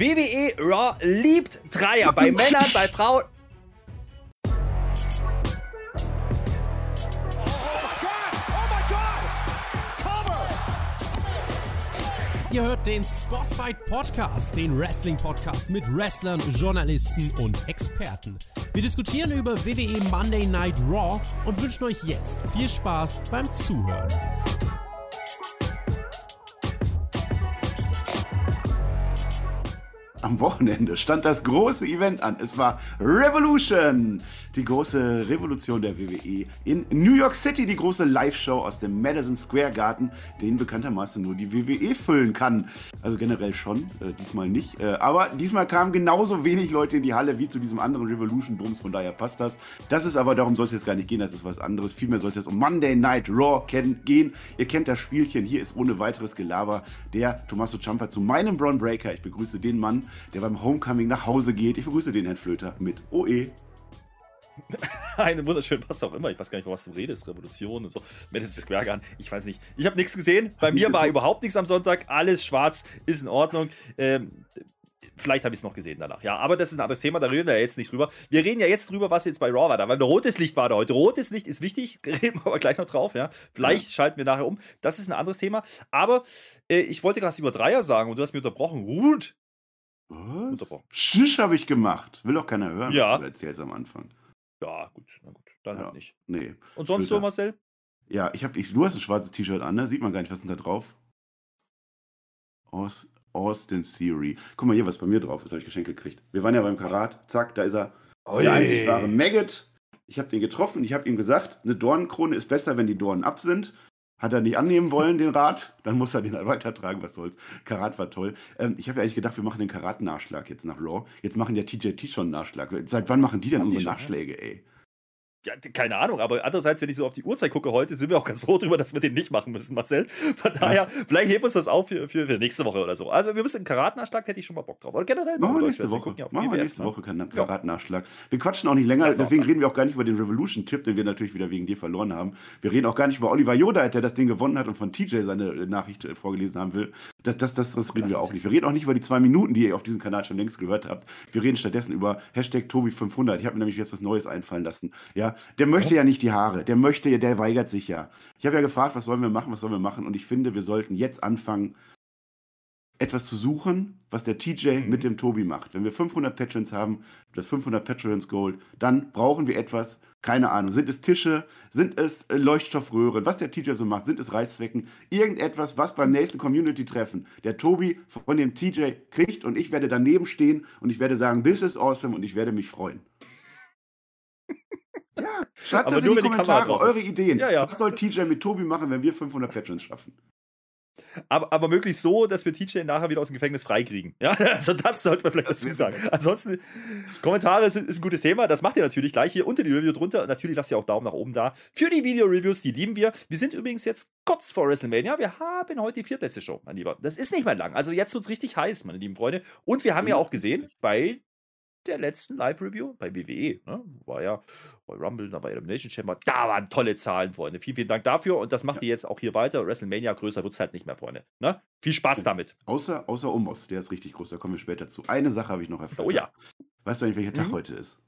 WWE Raw liebt Dreier bei Männern, bei Frauen. Ihr hört den Spotfight Podcast, den Wrestling Podcast mit Wrestlern, Journalisten und Experten. Wir diskutieren über WWE Monday Night Raw und wünschen euch jetzt viel Spaß beim Zuhören. Am Wochenende stand das große Event an. Es war Revolution, die große Revolution der WWE in New York City, die große Live-Show aus dem Madison Square Garden, den bekanntermaßen nur die WWE füllen kann. Also generell schon, äh, diesmal nicht. Äh, aber diesmal kamen genauso wenig Leute in die Halle wie zu diesem anderen Revolution-Bums, von daher passt das. Das ist aber, darum soll es jetzt gar nicht gehen, das ist was anderes. Vielmehr soll es jetzt um Monday Night Raw gehen. Ihr kennt das Spielchen, hier ist ohne weiteres Gelaber der Tommaso Ciampa zu meinem Braun Breaker. Ich begrüße den Mann, der beim Homecoming nach Hause geht. Ich begrüße den Herrn Flöter mit OE. Eine wunderschöne, was auch immer. Ich weiß gar nicht, was du redest. Revolution und so. Madison Square Garden. Ich weiß nicht. Ich habe nichts gesehen. Bei mir war überhaupt nichts am Sonntag. Alles schwarz. Ist in Ordnung. Ähm, Vielleicht habe ich es noch gesehen danach. Ja, aber das ist ein anderes Thema, da reden wir ja jetzt nicht drüber. Wir reden ja jetzt drüber, was jetzt bei Raw war da, weil ein rotes Licht war da heute. Rotes Licht ist wichtig, reden wir aber gleich noch drauf, ja. Vielleicht ja. schalten wir nachher um. Das ist ein anderes Thema. Aber äh, ich wollte gerade über Dreier sagen und du hast mir unterbrochen. Ruth, was? Schisch habe ich gemacht. Will doch keiner hören, ja. was du erzählst am Anfang. Ja, gut, na gut, dann halt ja. halt nicht. Nee. Und sonst Blöder. so, Marcel? Ja, ich hab, ich, du hast ein schwarzes T-Shirt an, ne? Sieht man gar nicht, was ist denn da drauf? Aus, Austin Theory. Guck mal hier, was bei mir drauf ist, habe ich Geschenk gekriegt. Wir waren ja beim Karat, zack, da ist er. Oi. Der einzig wahre Maggot. Ich habe den getroffen, ich habe ihm gesagt, eine Dornenkrone ist besser, wenn die Dornen ab sind. Hat er nicht annehmen wollen, den Rat, dann muss er den halt weitertragen, was soll's. Karat war toll. Ähm, ich habe ja eigentlich gedacht, wir machen den Karat-Nachschlag jetzt nach Raw. Jetzt machen ja TJT schon einen Nachschlag. Seit wann machen die denn unsere Nachschläge, ey? Ja, keine Ahnung, aber andererseits, wenn ich so auf die Uhrzeit gucke heute, sind wir auch ganz froh darüber, dass wir den nicht machen müssen, Marcel. Von daher, ja. vielleicht heben wir uns das auf für, für, für, nächste Woche oder so. Also, wir müssen einen Karatnachschlag, hätte ich schon mal Bock drauf. Oder generell machen wir nächste Woche. Ja machen wir nächste ne? Woche keinen Karatnachschlag. Wir quatschen auch nicht länger, deswegen reden wir auch gar nicht über den Revolution-Tipp, den wir natürlich wieder wegen dir verloren haben. Wir reden auch gar nicht über Oliver Yoda, der das Ding gewonnen hat und von TJ seine Nachricht äh, vorgelesen haben will. Das, das, das, das reden wir auch nicht. Wir reden auch nicht über die zwei Minuten, die ihr auf diesem Kanal schon längst gehört habt. Wir reden stattdessen über Hashtag Tobi500. Ich habe mir nämlich jetzt was Neues einfallen lassen. Ja, der möchte ja, ja nicht die Haare. Der möchte ja, der weigert sich ja. Ich habe ja gefragt, was sollen wir machen, was sollen wir machen? Und ich finde, wir sollten jetzt anfangen, etwas zu suchen, was der TJ mit dem Tobi macht. Wenn wir 500 Patrons haben, das 500 Patrons Gold, dann brauchen wir etwas, keine Ahnung, sind es Tische, sind es äh, Leuchtstoffröhren, was der TJ so macht, sind es Reißzwecken, irgendetwas, was beim nächsten Community-Treffen der Tobi von dem TJ kriegt und ich werde daneben stehen und ich werde sagen, this is awesome und ich werde mich freuen. Ja, schreibt das in die Kommentare, die eure Ideen. Ja, ja. Was soll TJ mit Tobi machen, wenn wir 500 Patrons schaffen? Aber, aber möglichst so, dass wir TJ nachher wieder aus dem Gefängnis freikriegen. Ja, also das sollte man vielleicht das dazu sagen. Ansonsten, Kommentare sind, ist ein gutes Thema. Das macht ihr natürlich gleich hier unter die Review drunter. Natürlich lasst ihr auch Daumen nach oben da für die Video-Reviews, die lieben wir. Wir sind übrigens jetzt kurz vor WrestleMania. Wir haben heute die viertletzte Show, mein Lieber. Das ist nicht mehr lang. Also jetzt wird es richtig heiß, meine lieben Freunde. Und wir haben ja auch gesehen, bei der letzten Live-Review bei WWE. Ne? War ja bei Rumble, da bei Elimination Chamber. Da waren tolle Zahlen, Freunde. Vielen, vielen Dank dafür. Und das macht ja. ihr jetzt auch hier weiter. WrestleMania größer wird es halt nicht mehr, Freunde. Ne? Viel Spaß damit. Außer, außer Omos, der ist richtig groß. Da kommen wir später zu. Eine Sache habe ich noch erfahren. Oh ja. Weißt du eigentlich, welcher mhm. Tag heute ist?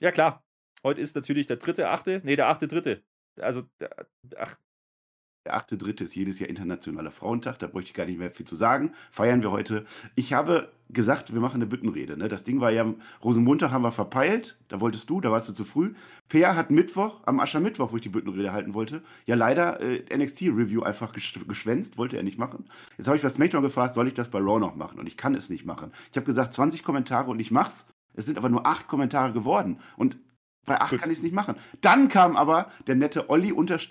Ja, klar. Heute ist natürlich der dritte, achte. Nee, der achte, dritte. Also, der, ach, der 8.3. ist jedes Jahr Internationaler Frauentag, da bräuchte ich gar nicht mehr viel zu sagen. Feiern wir heute. Ich habe gesagt, wir machen eine Büttenrede. Ne? Das Ding war ja, Rosenmontag haben wir verpeilt, da wolltest du, da warst du zu früh. Peer hat Mittwoch, am Aschermittwoch, wo ich die Büttenrede halten wollte, ja leider äh, NXT-Review einfach geschwänzt, wollte er nicht machen. Jetzt habe ich bei SmackDown gefragt, soll ich das bei Raw noch machen? Und ich kann es nicht machen. Ich habe gesagt, 20 Kommentare und ich mach's. Es sind aber nur acht Kommentare geworden. Und bei 8 kann ich es nicht machen. Dann kam aber der nette Olli-O.S.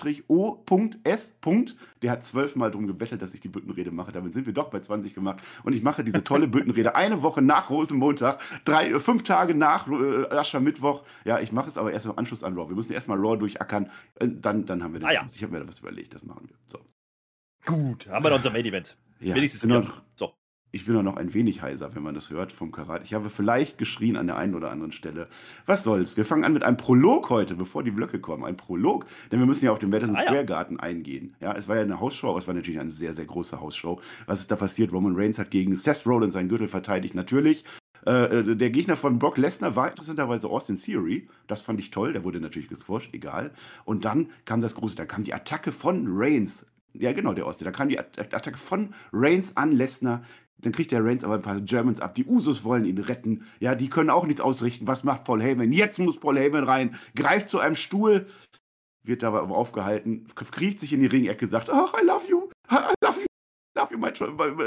Der hat zwölfmal drum gebettelt, dass ich die Büttenrede mache. Damit sind wir doch bei 20 gemacht. Und ich mache diese tolle Büttenrede eine Woche nach Rosenmontag, drei, äh, fünf Tage nach äh, Aschermittwoch. Ja, ich mache es aber erst im Anschluss an Raw. Wir müssen erstmal Raw durchackern. Äh, dann, dann haben wir den. Ah, ja. Ich habe mir da was überlegt, das machen wir. So. Gut, haben wir noch unser Main Event. Ja, Wenigstens genau. So. Ich bin auch noch ein wenig heiser, wenn man das hört vom Karat. Ich habe vielleicht geschrien an der einen oder anderen Stelle. Was soll's? Wir fangen an mit einem Prolog heute, bevor die Blöcke kommen. Ein Prolog, denn wir müssen ja auf den Madison ah, Square Garden eingehen. Ja, es war ja eine Hausshow, aber es war natürlich eine sehr, sehr große Hausshow. Was ist da passiert? Roman Reigns hat gegen Seth Rollins seinen Gürtel verteidigt. Natürlich, äh, äh, der Gegner von Brock Lesnar war interessanterweise Austin Theory. Das fand ich toll. Der wurde natürlich gesquasht, egal. Und dann kam das große, da kam die Attacke von Reigns. Ja, genau, der Austin. Da kam die Attacke von Reigns an Lesnar. Dann kriegt der Reigns aber ein paar Germans ab. Die Usos wollen ihn retten. Ja, die können auch nichts ausrichten. Was macht Paul Heyman? Jetzt muss Paul Heyman rein, greift zu einem Stuhl, wird dabei aber aufgehalten, kriecht sich in die Ringecke, sagt, ach, I love you, I love you. Darf ich mal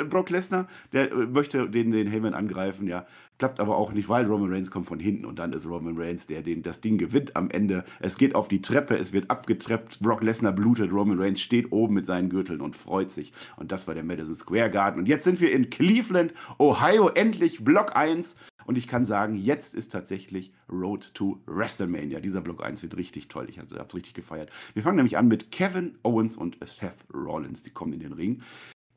Brock Lesnar, der äh, möchte den, den Heyman angreifen, ja. Klappt aber auch nicht, weil Roman Reigns kommt von hinten und dann ist Roman Reigns, der den, das Ding gewinnt am Ende. Es geht auf die Treppe, es wird abgetreppt, Brock Lesnar blutet, Roman Reigns steht oben mit seinen Gürteln und freut sich. Und das war der Madison Square Garden. Und jetzt sind wir in Cleveland, Ohio, endlich Block 1. Und ich kann sagen, jetzt ist tatsächlich Road to WrestleMania. Dieser Block 1 wird richtig toll. Ich habe es richtig gefeiert. Wir fangen nämlich an mit Kevin Owens und Seth Rollins. Die kommen in den Ring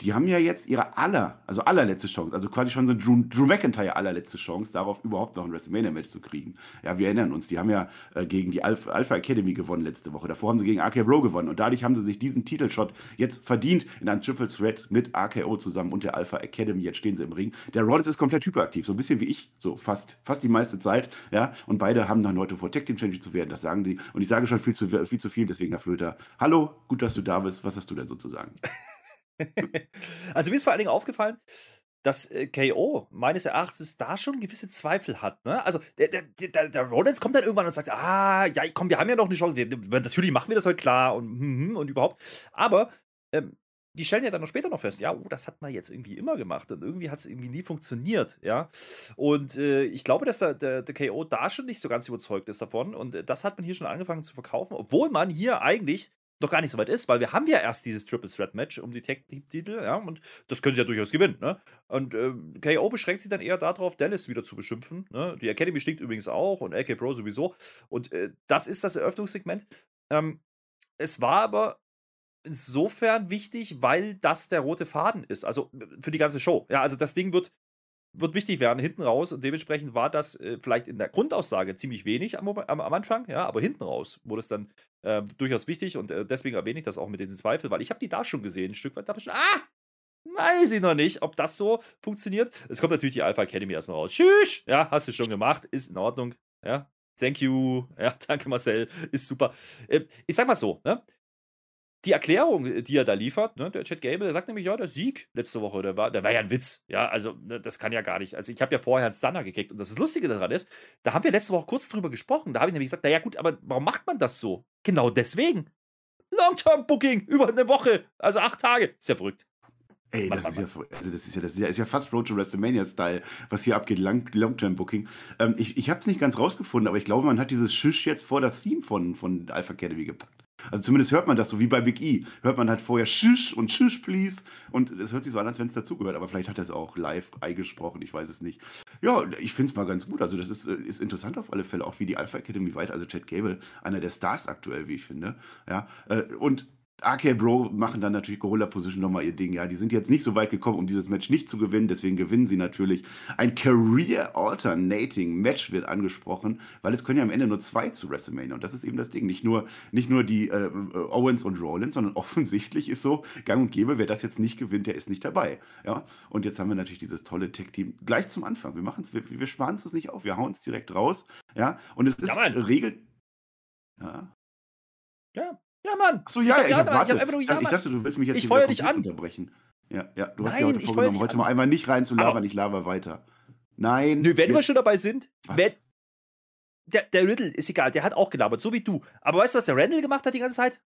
die haben ja jetzt ihre aller, also allerletzte Chance, also quasi schon so Drew, Drew McIntyre allerletzte Chance, darauf überhaupt noch ein WrestleMania-Match zu kriegen. Ja, wir erinnern uns, die haben ja äh, gegen die Alpha, Alpha, Academy gewonnen letzte Woche. Davor haben sie gegen RKO gewonnen und dadurch haben sie sich diesen Titelshot jetzt verdient in einem Triple Threat mit RKO zusammen und der Alpha Academy. Jetzt stehen sie im Ring. Der Rollins ist komplett hyperaktiv, so ein bisschen wie ich, so fast, fast die meiste Zeit. Ja, und beide haben dann heute vor Tech Team Champion zu werden, das sagen die. Und ich sage schon viel zu viel, zu viel deswegen, Herr Flöter. Hallo, gut, dass du da bist. Was hast du denn sozusagen? also mir ist vor allen Dingen aufgefallen, dass äh, KO meines Erachtens da schon gewisse Zweifel hat. Ne? Also der, der, der, der Rollins kommt dann irgendwann und sagt, ah, ja, komm, wir haben ja noch eine Chance. Natürlich machen wir das heute klar und, hm, hm, und überhaupt. Aber ähm, die stellen ja dann noch später noch fest, ja, oh, das hat man jetzt irgendwie immer gemacht und irgendwie hat es irgendwie nie funktioniert, ja. Und äh, ich glaube, dass der, der, der, KO da schon nicht so ganz überzeugt ist davon und äh, das hat man hier schon angefangen zu verkaufen, obwohl man hier eigentlich noch gar nicht so weit ist, weil wir haben ja erst dieses Triple Threat Match um die Tag-Titel, ja, und das können sie ja durchaus gewinnen, ne? Und äh, KO beschränkt sich dann eher darauf, Dallas wieder zu beschimpfen, ne? Die Academy stinkt übrigens auch und AK Pro sowieso. Und äh, das ist das Eröffnungssegment. Ähm, es war aber insofern wichtig, weil das der rote Faden ist, also für die ganze Show. Ja, also das Ding wird wird wichtig werden hinten raus. Und dementsprechend war das äh, vielleicht in der Grundaussage ziemlich wenig am, am, am, Anfang, ja, aber hinten raus wurde es dann äh, durchaus wichtig. Und äh, deswegen erwähne ich das auch mit den Zweifeln, weil ich habe die da schon gesehen, ein Stück weit, da ich schon, ah, weiß ich noch nicht, ob das so funktioniert. Es kommt natürlich die Alpha Academy erstmal raus. Tschüss, ja, hast du schon gemacht, ist in Ordnung, ja, thank you, ja, danke Marcel, ist super. Äh, ich sag mal so, ne, die Erklärung, die er da liefert, ne, der Chad Gable, der sagt nämlich, ja, der Sieg letzte Woche, der war, der war ja ein Witz. Ja, also ne, das kann ja gar nicht. Also ich habe ja vorher einen Stunner gekriegt und das, das Lustige daran ist, da haben wir letzte Woche kurz drüber gesprochen. Da habe ich nämlich gesagt, naja gut, aber warum macht man das so? Genau deswegen. Long-Term-Booking über eine Woche, also acht Tage. Ist ja verrückt. Ey, das ist, ja, also das, ist ja, das ist ja, ist ja fast Road to WrestleMania-Style, was hier abgeht, Long-Term-Booking. Ähm, ich ich habe es nicht ganz rausgefunden, aber ich glaube, man hat dieses Schisch jetzt vor das Theme von, von Alpha Academy gepackt. Also zumindest hört man das so wie bei Big E. Hört man halt vorher Shish und Shish, please. Und es hört sich so an, als wenn es dazugehört. Aber vielleicht hat er es auch live eingesprochen. Ich weiß es nicht. Ja, ich finde es mal ganz gut. Also das ist, ist interessant auf alle Fälle. Auch wie die Alpha Academy weiter. Also Chad Gable, einer der Stars aktuell, wie ich finde. Ja, äh, und RK Bro machen dann natürlich Gorilla Position nochmal ihr Ding. Ja, die sind jetzt nicht so weit gekommen, um dieses Match nicht zu gewinnen. Deswegen gewinnen sie natürlich. Ein Career Alternating Match wird angesprochen, weil es können ja am Ende nur zwei zu WrestleMania. Und das ist eben das Ding. Nicht nur, nicht nur die äh, Owens und Rollins, sondern offensichtlich ist so gang und gäbe, wer das jetzt nicht gewinnt, der ist nicht dabei. Ja, und jetzt haben wir natürlich dieses tolle Tech-Team gleich zum Anfang. Wir machen es, wir, wir sparen es nicht auf. Wir hauen es direkt raus. Ja, und es ist ja, Regel. Ja. Ja, ja, Mann. Ach so, ja, ich, ja, hab, ich, hab einfach nur, ja, ich dachte, du willst mich jetzt ich feuer dich an. unterbrechen. Ja, ja, du hast Nein, ja heute vorgenommen, heute mal einmal nicht rein zu labern, ich laber weiter. Nein. Nö, wenn jetzt. wir schon dabei sind, wenn, der, der Riddle ist egal, der hat auch gelabert, so wie du. Aber weißt du, was der Randall gemacht hat die ganze Zeit?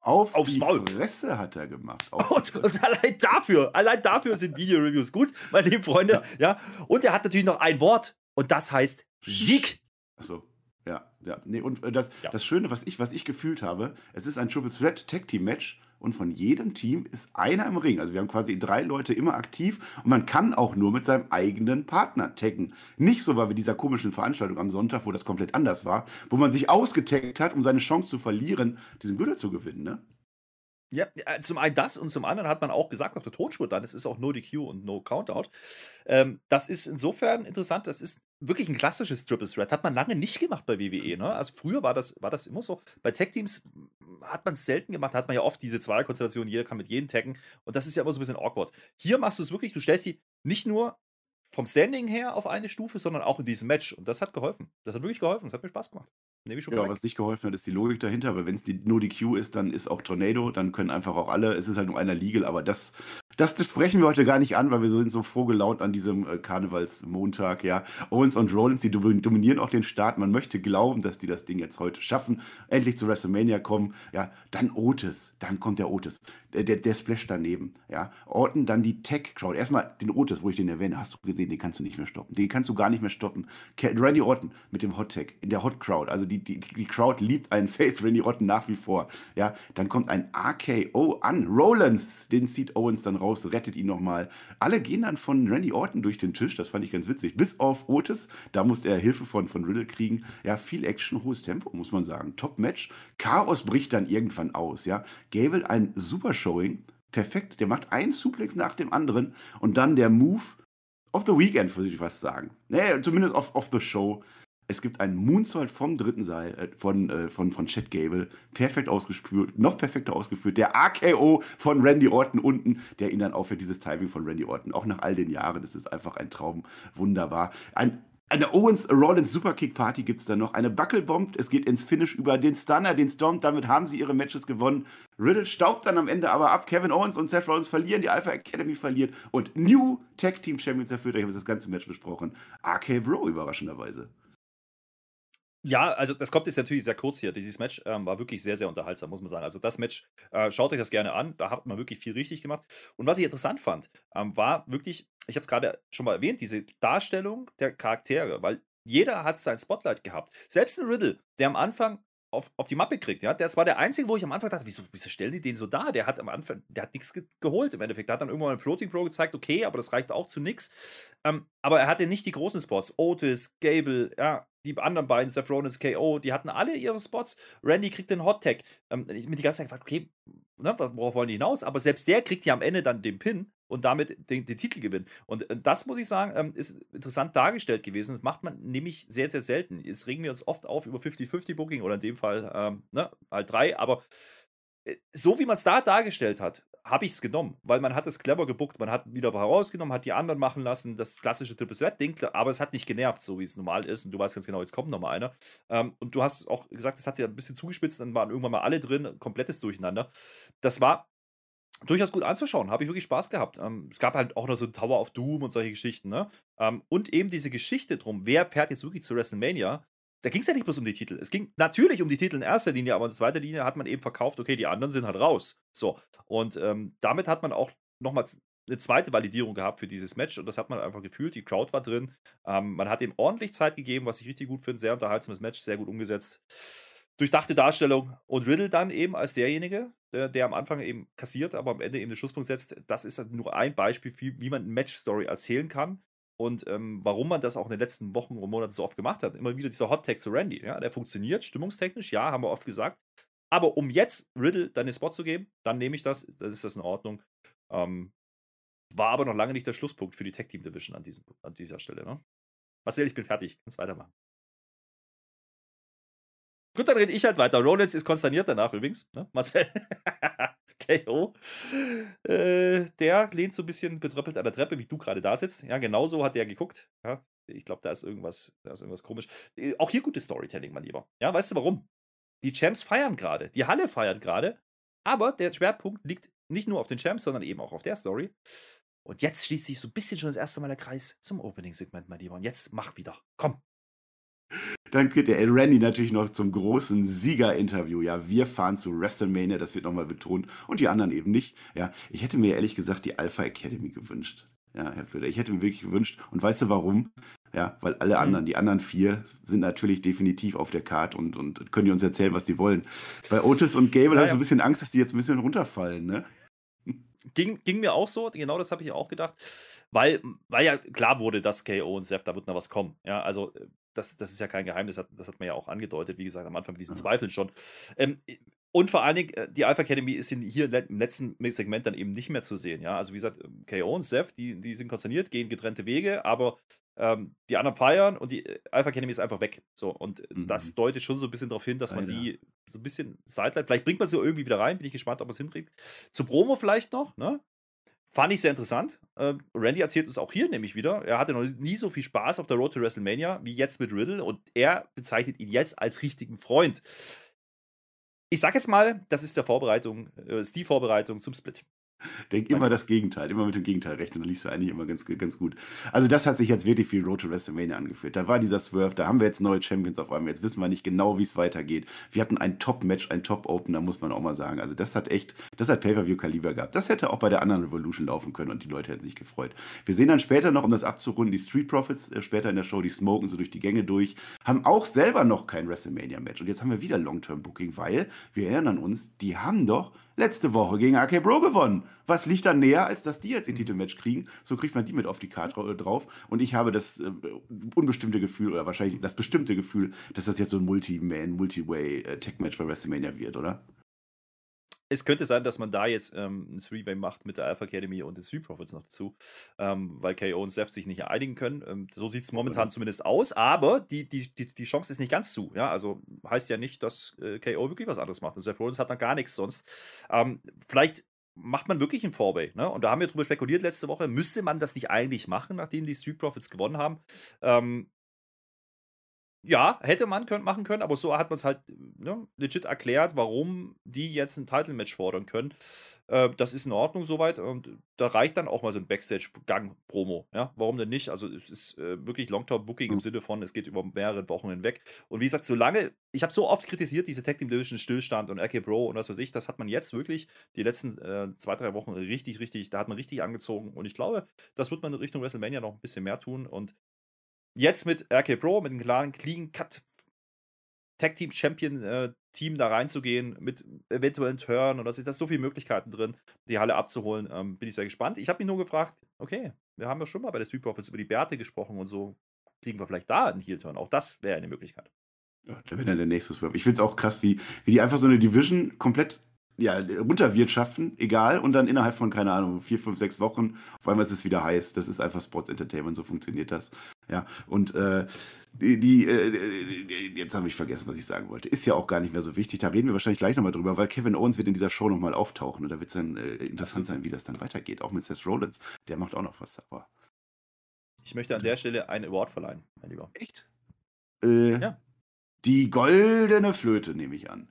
Auf Aufs die Maul. Fresse hat er gemacht. Und, und, allein dafür, allein dafür sind Video-Reviews gut, meine lieben Freunde. Ja. ja. Und er hat natürlich noch ein Wort und das heißt Sieg. Achso. Ja, ja. Nee, und äh, das, ja. das Schöne, was ich, was ich gefühlt habe, es ist ein Triple Threat Tag Team Match und von jedem Team ist einer im Ring. Also wir haben quasi drei Leute immer aktiv und man kann auch nur mit seinem eigenen Partner taggen. Nicht so war wie dieser komischen Veranstaltung am Sonntag, wo das komplett anders war, wo man sich ausgetaggt hat, um seine Chance zu verlieren, diesen Gürtel zu gewinnen, ne? Ja, zum einen das und zum anderen hat man auch gesagt auf der Tonspur dann, es ist auch No DQ und No Countout. Ähm, das ist insofern interessant, das ist wirklich ein klassisches Triple Threat. Hat man lange nicht gemacht bei WWE. Ne? Also früher war das, war das immer so. Bei Tag-Teams hat man es selten gemacht, da hat man ja oft diese Zweierkonstellation, jeder kann mit jedem taggen und das ist ja immer so ein bisschen awkward. Hier machst du es wirklich, du stellst sie nicht nur vom Standing her auf eine Stufe, sondern auch in diesem Match und das hat geholfen. Das hat wirklich geholfen, das hat mir Spaß gemacht. Nehme ich schon Ja, was nicht geholfen hat, ist die Logik dahinter, weil wenn es nur die Q ist, dann ist auch Tornado, dann können einfach auch alle, es ist halt nur einer legal, aber das, das, sprechen wir heute gar nicht an, weil wir sind so froh gelaunt an diesem äh, Karnevalsmontag, ja. Owens und Rollins, die dominieren auch den Start. Man möchte glauben, dass die das Ding jetzt heute schaffen, endlich zu WrestleMania kommen, ja. Dann Otis, dann kommt der Otis, der, der, der Splash daneben, ja. Orton, dann die Tech-Crowd. Erstmal den Otis, wo ich den erwähne, hast du gesehen, den kannst du nicht mehr stoppen. Den kannst du gar nicht mehr stoppen. Randy Orton mit dem Hot-Tech in der Hot-Crowd, also die die, die, die Crowd liebt einen Face Randy Orton nach wie vor. Ja, dann kommt ein RKO an. Rollins, den zieht Owens dann raus, rettet ihn nochmal. Alle gehen dann von Randy Orton durch den Tisch, das fand ich ganz witzig. Bis auf Otis, da musste er Hilfe von, von Riddle kriegen. Ja, viel Action, hohes Tempo, muss man sagen. Top-Match. Chaos bricht dann irgendwann aus. Ja, Gable ein super Showing. Perfekt, der macht einen Suplex nach dem anderen und dann der Move of the Weekend, würde ich fast sagen. Nee, zumindest of, of the Show. Es gibt einen Moonsault vom dritten Seil äh, von, äh, von, von Chad Gable. Perfekt ausgeführt, noch perfekter ausgeführt. Der AKO von Randy Orton unten, der ihn dann aufhört, dieses Timing von Randy Orton. Auch nach all den Jahren. Das ist einfach ein Traum. Wunderbar. Ein, eine Owens Rollins Superkick Party gibt es dann noch. Eine Buckelbomb. Es geht ins Finish über den Stunner, den Storm. Damit haben sie ihre Matches gewonnen. Riddle staubt dann am Ende aber ab. Kevin Owens und Seth Rollins verlieren. Die Alpha Academy verliert. Und New Tag Team Champions erfüllt. Ich habe das ganze Match besprochen. RK Bro überraschenderweise. Ja, also das kommt jetzt natürlich sehr kurz hier. Dieses Match ähm, war wirklich sehr, sehr unterhaltsam, muss man sagen. Also das Match, äh, schaut euch das gerne an. Da hat man wirklich viel richtig gemacht. Und was ich interessant fand, ähm, war wirklich, ich habe es gerade schon mal erwähnt, diese Darstellung der Charaktere, weil jeder hat sein Spotlight gehabt. Selbst ein Riddle, der am Anfang auf, auf die Mappe kriegt. Ja? Das war der einzige, wo ich am Anfang dachte, wieso, wieso stellen die den so da? Der hat am Anfang, der hat nichts ge geholt im Endeffekt. Der hat dann irgendwann ein Floating Pro gezeigt, okay, aber das reicht auch zu nichts. Ähm, aber er hatte nicht die großen Spots. Otis, Gable, ja, die anderen beiden, Seth Rollins, KO, die hatten alle ihre Spots. Randy kriegt den Hot Tag. Ähm, ich mir die ganze Zeit gefragt, okay, ne, worauf wollen die hinaus? Aber selbst der kriegt ja am Ende dann den Pin und damit den, den Titel gewinnen. Und äh, das, muss ich sagen, ähm, ist interessant dargestellt gewesen. Das macht man nämlich sehr, sehr selten. Jetzt regen wir uns oft auf über 50-50-Booking oder in dem Fall ähm, ne, halt drei, aber äh, so wie man es da dargestellt hat, habe ich es genommen, weil man hat es clever gebuckt, man hat wieder herausgenommen, hat die anderen machen lassen, das klassische Triple Threat Ding, aber es hat nicht genervt, so wie es normal ist und du weißt ganz genau, jetzt kommt noch mal einer. Ähm, und du hast auch gesagt, es hat sich ein bisschen zugespitzt, dann waren irgendwann mal alle drin, komplettes Durcheinander. Das war durchaus gut anzuschauen, habe ich wirklich Spaß gehabt. Ähm, es gab halt auch noch so Tower of Doom und solche Geschichten, ne? Ähm, und eben diese Geschichte drum, wer fährt jetzt wirklich zu WrestleMania? da ging es ja nicht bloß um die Titel. Es ging natürlich um die Titel in erster Linie, aber in zweiter Linie hat man eben verkauft, okay, die anderen sind halt raus. So. Und ähm, damit hat man auch nochmal eine zweite Validierung gehabt für dieses Match und das hat man einfach gefühlt. Die Crowd war drin. Ähm, man hat ihm ordentlich Zeit gegeben, was ich richtig gut finde. Sehr unterhaltsames Match, sehr gut umgesetzt. Durchdachte Darstellung und Riddle dann eben als derjenige, der, der, am Anfang eben kassiert, aber am Ende eben den Schlusspunkt setzt. Das ist nur ein Beispiel, wie, wie man eine Match-Story erzählen kann. Und ähm, warum man das auch in den letzten Wochen und Monaten so oft gemacht hat. Immer wieder dieser Hot Tag zu Randy. Ja, der funktioniert stimmungstechnisch, ja, haben wir oft gesagt. Aber um jetzt Riddle dann den Spot zu geben, dann nehme ich das, dann ist das in Ordnung. Ähm, war aber noch lange nicht der Schlusspunkt für die Tech Team Division an, diesem, an dieser Stelle. Ne? Marcel, ich bin fertig. Kannst weitermachen. Gut, dann rede ich halt weiter. Rollins ist konsterniert danach übrigens. Ne? Marcel. KO. Äh, der lehnt so ein bisschen betröppelt an der Treppe, wie du gerade da sitzt. Ja, genau so hat der geguckt. Ja, ich glaube, da ist irgendwas, da ist irgendwas komisch. Äh, auch hier gutes Storytelling, mein Lieber. Ja, weißt du warum? Die Champs feiern gerade. Die Halle feiert gerade. Aber der Schwerpunkt liegt nicht nur auf den Champs, sondern eben auch auf der Story. Und jetzt schließt sich so ein bisschen schon das erste Mal der Kreis zum Opening-Segment, mein Lieber. Und jetzt mach wieder. Komm. Dann geht der Randy natürlich noch zum großen Sieger-Interview. Ja, wir fahren zu WrestleMania, das wird nochmal betont. Und die anderen eben nicht. Ja, ich hätte mir ehrlich gesagt die Alpha Academy gewünscht. Ja, Herr Flöter, ich hätte mir wirklich gewünscht. Und weißt du warum? Ja, weil alle mhm. anderen, die anderen vier, sind natürlich definitiv auf der Karte und, und können die uns erzählen, was die wollen. Bei Otis und Gable naja. habe ich so ein bisschen Angst, dass die jetzt ein bisschen runterfallen, ne? Ging, ging mir auch so, genau das habe ich auch gedacht, weil, weil ja klar wurde, dass KO und Seth, da wird noch was kommen. Ja, also das, das ist ja kein Geheimnis, das hat, das hat man ja auch angedeutet, wie gesagt, am Anfang mit diesen mhm. Zweifeln schon. Ähm, Und vor allen Dingen, äh, die Alpha Academy ist hier im letzten Segment dann eben nicht mehr zu sehen. Ja, also wie gesagt, KO und Seth, die, die sind konsterniert, gehen getrennte Wege, aber ähm, die anderen feiern und die äh, Alpha Academy ist einfach weg. So, und mhm. das deutet schon so ein bisschen darauf hin, dass man Alter. die so ein bisschen sideline. Vielleicht bringt man sie irgendwie wieder rein, bin ich gespannt, ob man es hinkriegt. Zu Promo vielleicht noch, ne? Fand ich sehr interessant. Äh, Randy erzählt uns auch hier nämlich wieder, er hatte noch nie so viel Spaß auf der Road to WrestleMania wie jetzt mit Riddle und er bezeichnet ihn jetzt als richtigen Freund. Ich sag jetzt mal, das ist der Vorbereitung, äh, ist die Vorbereitung zum Split. Denk immer das Gegenteil, immer mit dem Gegenteil rechnen, dann liest du eigentlich immer ganz, ganz gut. Also das hat sich jetzt wirklich viel Road to WrestleMania angefühlt. Da war dieser Swerve, da haben wir jetzt neue Champions auf einmal. Jetzt wissen wir nicht genau, wie es weitergeht. Wir hatten ein Top-Match, ein Top-Opener, muss man auch mal sagen. Also das hat echt, das hat Pay-Per-View-Kaliber gehabt. Das hätte auch bei der anderen Revolution laufen können und die Leute hätten sich gefreut. Wir sehen dann später noch, um das abzurunden, die Street Profits äh, später in der Show, die smoken so durch die Gänge durch, haben auch selber noch kein WrestleMania-Match. Und jetzt haben wir wieder Long-Term-Booking, weil wir erinnern uns, die haben doch letzte Woche gegen AK Bro gewonnen. Was liegt da näher, als dass die jetzt ihr mhm. Titelmatch kriegen? So kriegt man die mit auf die Karte drauf. Und ich habe das äh, unbestimmte Gefühl, oder wahrscheinlich das bestimmte Gefühl, dass das jetzt so ein Multi-Man, Multi-Way-Tech-Match äh, bei WrestleMania wird, oder? Es könnte sein, dass man da jetzt ähm, ein Three-Way macht mit der Alpha Academy und den Three Profits noch dazu, ähm, weil KO und Seth sich nicht einigen können. Ähm, so sieht es momentan okay. zumindest aus, aber die, die, die, die Chance ist nicht ganz zu. Ja? Also heißt ja nicht, dass äh, KO wirklich was anderes macht. Und Seth Rollins hat noch gar nichts sonst. Ähm, vielleicht macht man wirklich ein Four-Way. Ne? Und da haben wir drüber spekuliert letzte Woche, müsste man das nicht eigentlich machen, nachdem die Street Profits gewonnen haben? Ähm, ja, hätte man können, machen können, aber so hat man es halt ne, legit erklärt, warum die jetzt ein Title-Match fordern können. Äh, das ist in Ordnung soweit und da reicht dann auch mal so ein Backstage-Gang-Promo. Ja, warum denn nicht? Also es ist äh, wirklich Long-Term-Booking im Sinne von, es geht über mehrere Wochen hinweg. Und wie gesagt, solange, ich habe so oft kritisiert, diese Tag Team Division Stillstand und RK Bro und was weiß ich, das hat man jetzt wirklich die letzten äh, zwei, drei Wochen richtig, richtig, da hat man richtig angezogen und ich glaube, das wird man in Richtung WrestleMania noch ein bisschen mehr tun und jetzt mit RK Pro, mit einem klaren Clean Cut Tag Team Champion äh, Team da reinzugehen, mit eventuellen Turn oder da so viele Möglichkeiten drin, die Halle abzuholen. Ähm, bin ich sehr gespannt. Ich habe mich nur gefragt, okay, wir haben ja schon mal bei der Street Profits über die Bärte gesprochen und so kriegen wir vielleicht da einen Heel-Turn. Auch das wäre eine Möglichkeit. Ja, da wäre dann der nächste Swerve. Ich finde es auch krass, wie, wie die einfach so eine Division komplett ja, runterwirtschaften, egal, und dann innerhalb von, keine Ahnung, vier, fünf, sechs Wochen, auf einmal ist es wieder heiß. Das ist einfach Sports Entertainment, so funktioniert das. Ja, und äh, die, die äh, jetzt habe ich vergessen, was ich sagen wollte. Ist ja auch gar nicht mehr so wichtig. Da reden wir wahrscheinlich gleich nochmal drüber, weil Kevin Owens wird in dieser Show nochmal auftauchen und da wird es dann äh, interessant sein, wie das dann weitergeht. Auch mit Seth Rollins. Der macht auch noch was, aber. Ich möchte an der Stelle einen Award verleihen, mein Lieber. Echt? Äh, ja. Die goldene Flöte, nehme ich an.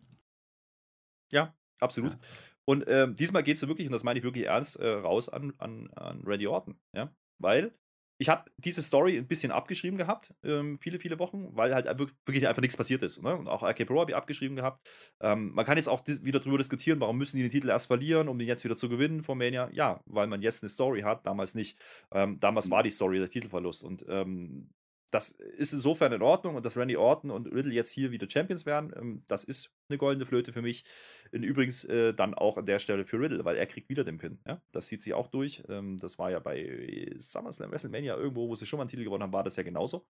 Ja, absolut. Ja. Und ähm, diesmal geht es wirklich, und das meine ich wirklich ernst, äh, raus an, an, an Randy Orton. Ja? Weil ich habe diese Story ein bisschen abgeschrieben gehabt, ähm, viele, viele Wochen, weil halt wirklich einfach nichts passiert ist. Ne? Und auch RK Pro habe ich abgeschrieben gehabt. Ähm, man kann jetzt auch wieder darüber diskutieren, warum müssen die den Titel erst verlieren, um den jetzt wieder zu gewinnen vor Mania. Ja, weil man jetzt eine Story hat, damals nicht. Ähm, damals mhm. war die Story der Titelverlust. Und ähm, das ist insofern in Ordnung und dass Randy Orton und Riddle jetzt hier wieder Champions werden, ähm, das ist eine goldene Flöte für mich. Und übrigens äh, dann auch an der Stelle für Riddle, weil er kriegt wieder den Pin. Das zieht sich auch durch. Ähm, das war ja bei SummerSlam, WrestleMania irgendwo, wo sie schon mal einen Titel gewonnen haben, war das ja genauso.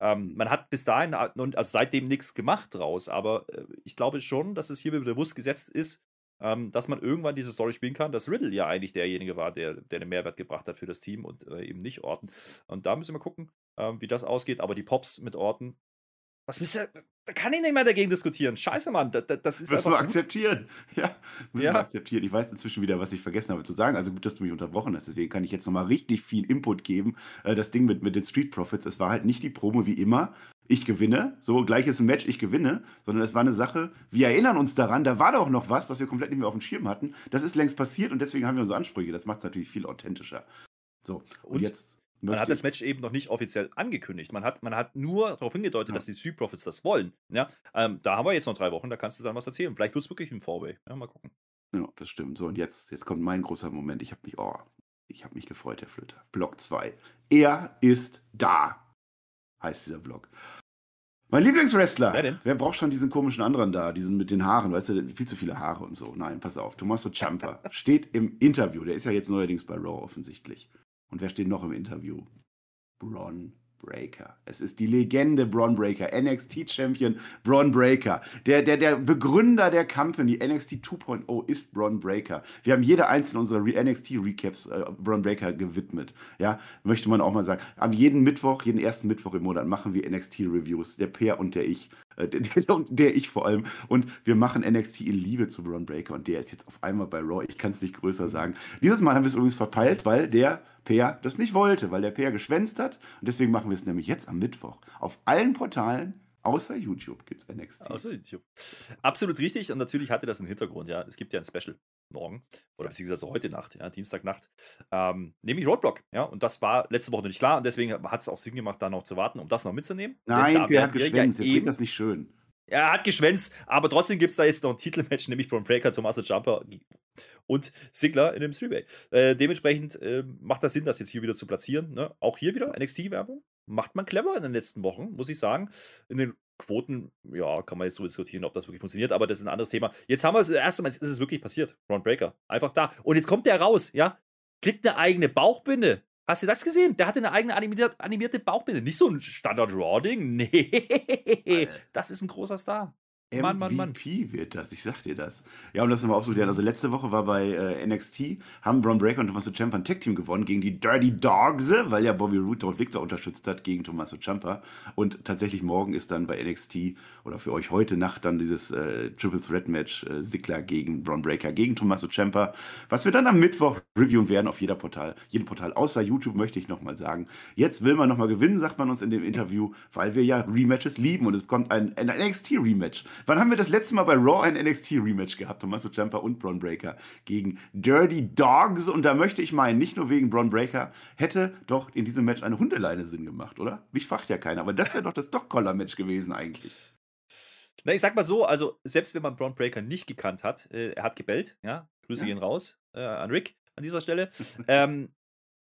Ähm, man hat bis dahin, also seitdem nichts gemacht draus, aber äh, ich glaube schon, dass es hier bewusst gesetzt ist, ähm, dass man irgendwann diese Story spielen kann, dass Riddle ja eigentlich derjenige war, der, der einen Mehrwert gebracht hat für das Team und äh, eben nicht Orton. Und da müssen wir gucken, ähm, wie das ausgeht. Aber die Pops mit Orton, was bist du, da kann ich nicht mehr dagegen diskutieren. Scheiße, Mann, das, das ist Müssen wir akzeptieren. Ja, müssen ja. wir akzeptieren. Ich weiß inzwischen wieder, was ich vergessen habe zu sagen. Also gut, dass du mich unterbrochen hast. Deswegen kann ich jetzt nochmal richtig viel Input geben. Äh, das Ding mit, mit den Street Profits, es war halt nicht die Promo wie immer, ich gewinne, so gleich ist ein Match, ich gewinne, sondern es war eine Sache, wir erinnern uns daran, da war doch noch was, was wir komplett nicht mehr auf dem Schirm hatten. Das ist längst passiert und deswegen haben wir unsere Ansprüche. Das macht es natürlich viel authentischer. So, und, und jetzt. Man hat das Match eben noch nicht offiziell angekündigt. Man hat, man hat nur darauf hingedeutet, ja. dass die Street Profits das wollen. Ja, ähm, da haben wir jetzt noch drei Wochen, da kannst du dann was erzählen. Vielleicht wird es wirklich ein Four-Way. Ja, mal gucken. Ja, das stimmt. So, und jetzt, jetzt kommt mein großer Moment. Ich habe mich, oh, ich habe mich gefreut, Herr Flöter. Block 2. Er ist da, heißt dieser Block. Mein Lieblingswrestler. Wer denn? Wer braucht schon diesen komischen anderen da, diesen mit den Haaren, weißt du, viel zu viele Haare und so. Nein, pass auf. Tommaso Ciampa steht im Interview. Der ist ja jetzt neuerdings bei Raw offensichtlich. Und wer steht noch im Interview? Braun Breaker. Es ist die Legende Braun Breaker, NXT-Champion Braun Breaker. Der, der, der Begründer der Company, NXT 2.0, ist Braun Breaker. Wir haben jede einzelne unserer NXT-Recaps äh, Braun Breaker gewidmet. Ja, möchte man auch mal sagen. Am jeden Mittwoch, jeden ersten Mittwoch im Monat machen wir NXT-Reviews. Der Peer und der ich. Äh, der, der, der, ich vor allem. Und wir machen NXT in Liebe zu Braun Breaker. Und der ist jetzt auf einmal bei Raw. Ich kann es nicht größer sagen. Dieses Mal haben wir es übrigens verpeilt, weil der Peer das nicht wollte, weil der Peer geschwänzt hat. Und deswegen machen wir es nämlich jetzt am Mittwoch. Auf allen Portalen Außer YouTube gibt es NXT. Außer YouTube. Absolut richtig. Und natürlich hatte das einen Hintergrund, ja. Es gibt ja ein Special morgen oder beziehungsweise heute Nacht, ja, Dienstagnacht, ähm, nämlich Roadblock, ja. Und das war letzte Woche noch nicht klar und deswegen hat es auch Sinn gemacht, da noch zu warten, um das noch mitzunehmen. Nein, Peer hat geschwänzt. Ja Jetzt klingt das nicht schön. Er hat geschwänzt, aber trotzdem gibt es da jetzt noch ein Titelmatch, nämlich Braun Breaker, Tommaso Jumper und Sigler in dem Three-Way. Äh, dementsprechend äh, macht das Sinn, das jetzt hier wieder zu platzieren. Ne? Auch hier wieder NXT-Werbung. Macht man clever in den letzten Wochen, muss ich sagen. In den Quoten, ja, kann man jetzt so diskutieren, ob das wirklich funktioniert, aber das ist ein anderes Thema. Jetzt haben wir es, das erste Mal, ist es wirklich passiert. Braun Breaker. Einfach da. Und jetzt kommt der raus, ja. Kriegt eine eigene Bauchbinde. Hast du das gesehen? Der hatte eine eigene animierte, animierte Bauchbinde. Nicht so ein Standard-Raw-Ding. Nee. Das ist ein großer Star. MVP Mann, Mann, Mann. wird das, ich sag dir das. Ja, um das nochmal aufzuklären, also letzte Woche war bei äh, NXT, haben Braun Breaker und Tommaso Ciampa ein Tag-Team gewonnen gegen die Dirty Dogs, weil ja Bobby Roode Dolph Ziggler unterstützt hat gegen Tommaso Ciampa. Und tatsächlich morgen ist dann bei NXT oder für euch heute Nacht dann dieses äh, Triple Threat Match äh, Ziggler gegen Braun Breaker gegen Tommaso Ciampa, was wir dann am Mittwoch reviewen werden auf jeder Portal, jedem Portal, außer YouTube möchte ich nochmal sagen. Jetzt will man nochmal gewinnen, sagt man uns in dem Interview, weil wir ja Rematches lieben und es kommt ein, ein NXT-Rematch. Wann haben wir das letzte Mal bei Raw ein NXT-Rematch gehabt? Tommaso Ciampa und Braun Breaker gegen Dirty Dogs. Und da möchte ich meinen, nicht nur wegen Braun Breaker, hätte doch in diesem Match eine Hundeleine Sinn gemacht, oder? Mich fragt ja keiner. Aber das wäre doch das Dog-Collar-Match gewesen eigentlich. Na, ich sag mal so, also selbst wenn man Braun Breaker nicht gekannt hat, äh, er hat gebellt, ja, Grüße ja. gehen raus äh, an Rick an dieser Stelle. ähm,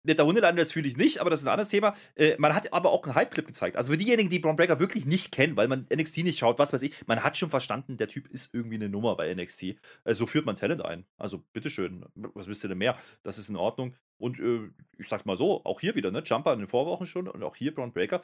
der Hundelander, das fühle ich nicht, aber das ist ein anderes Thema. Äh, man hat aber auch einen Hype-Clip gezeigt. Also für diejenigen, die Braun Breaker wirklich nicht kennen, weil man NXT nicht schaut, was weiß ich, man hat schon verstanden, der Typ ist irgendwie eine Nummer bei NXT. Äh, so führt man Talent ein. Also bitteschön, was wisst ihr denn mehr? Das ist in Ordnung. Und äh, ich sag's mal so, auch hier wieder, ne? Jumper in den Vorwochen schon und auch hier Braun Breaker.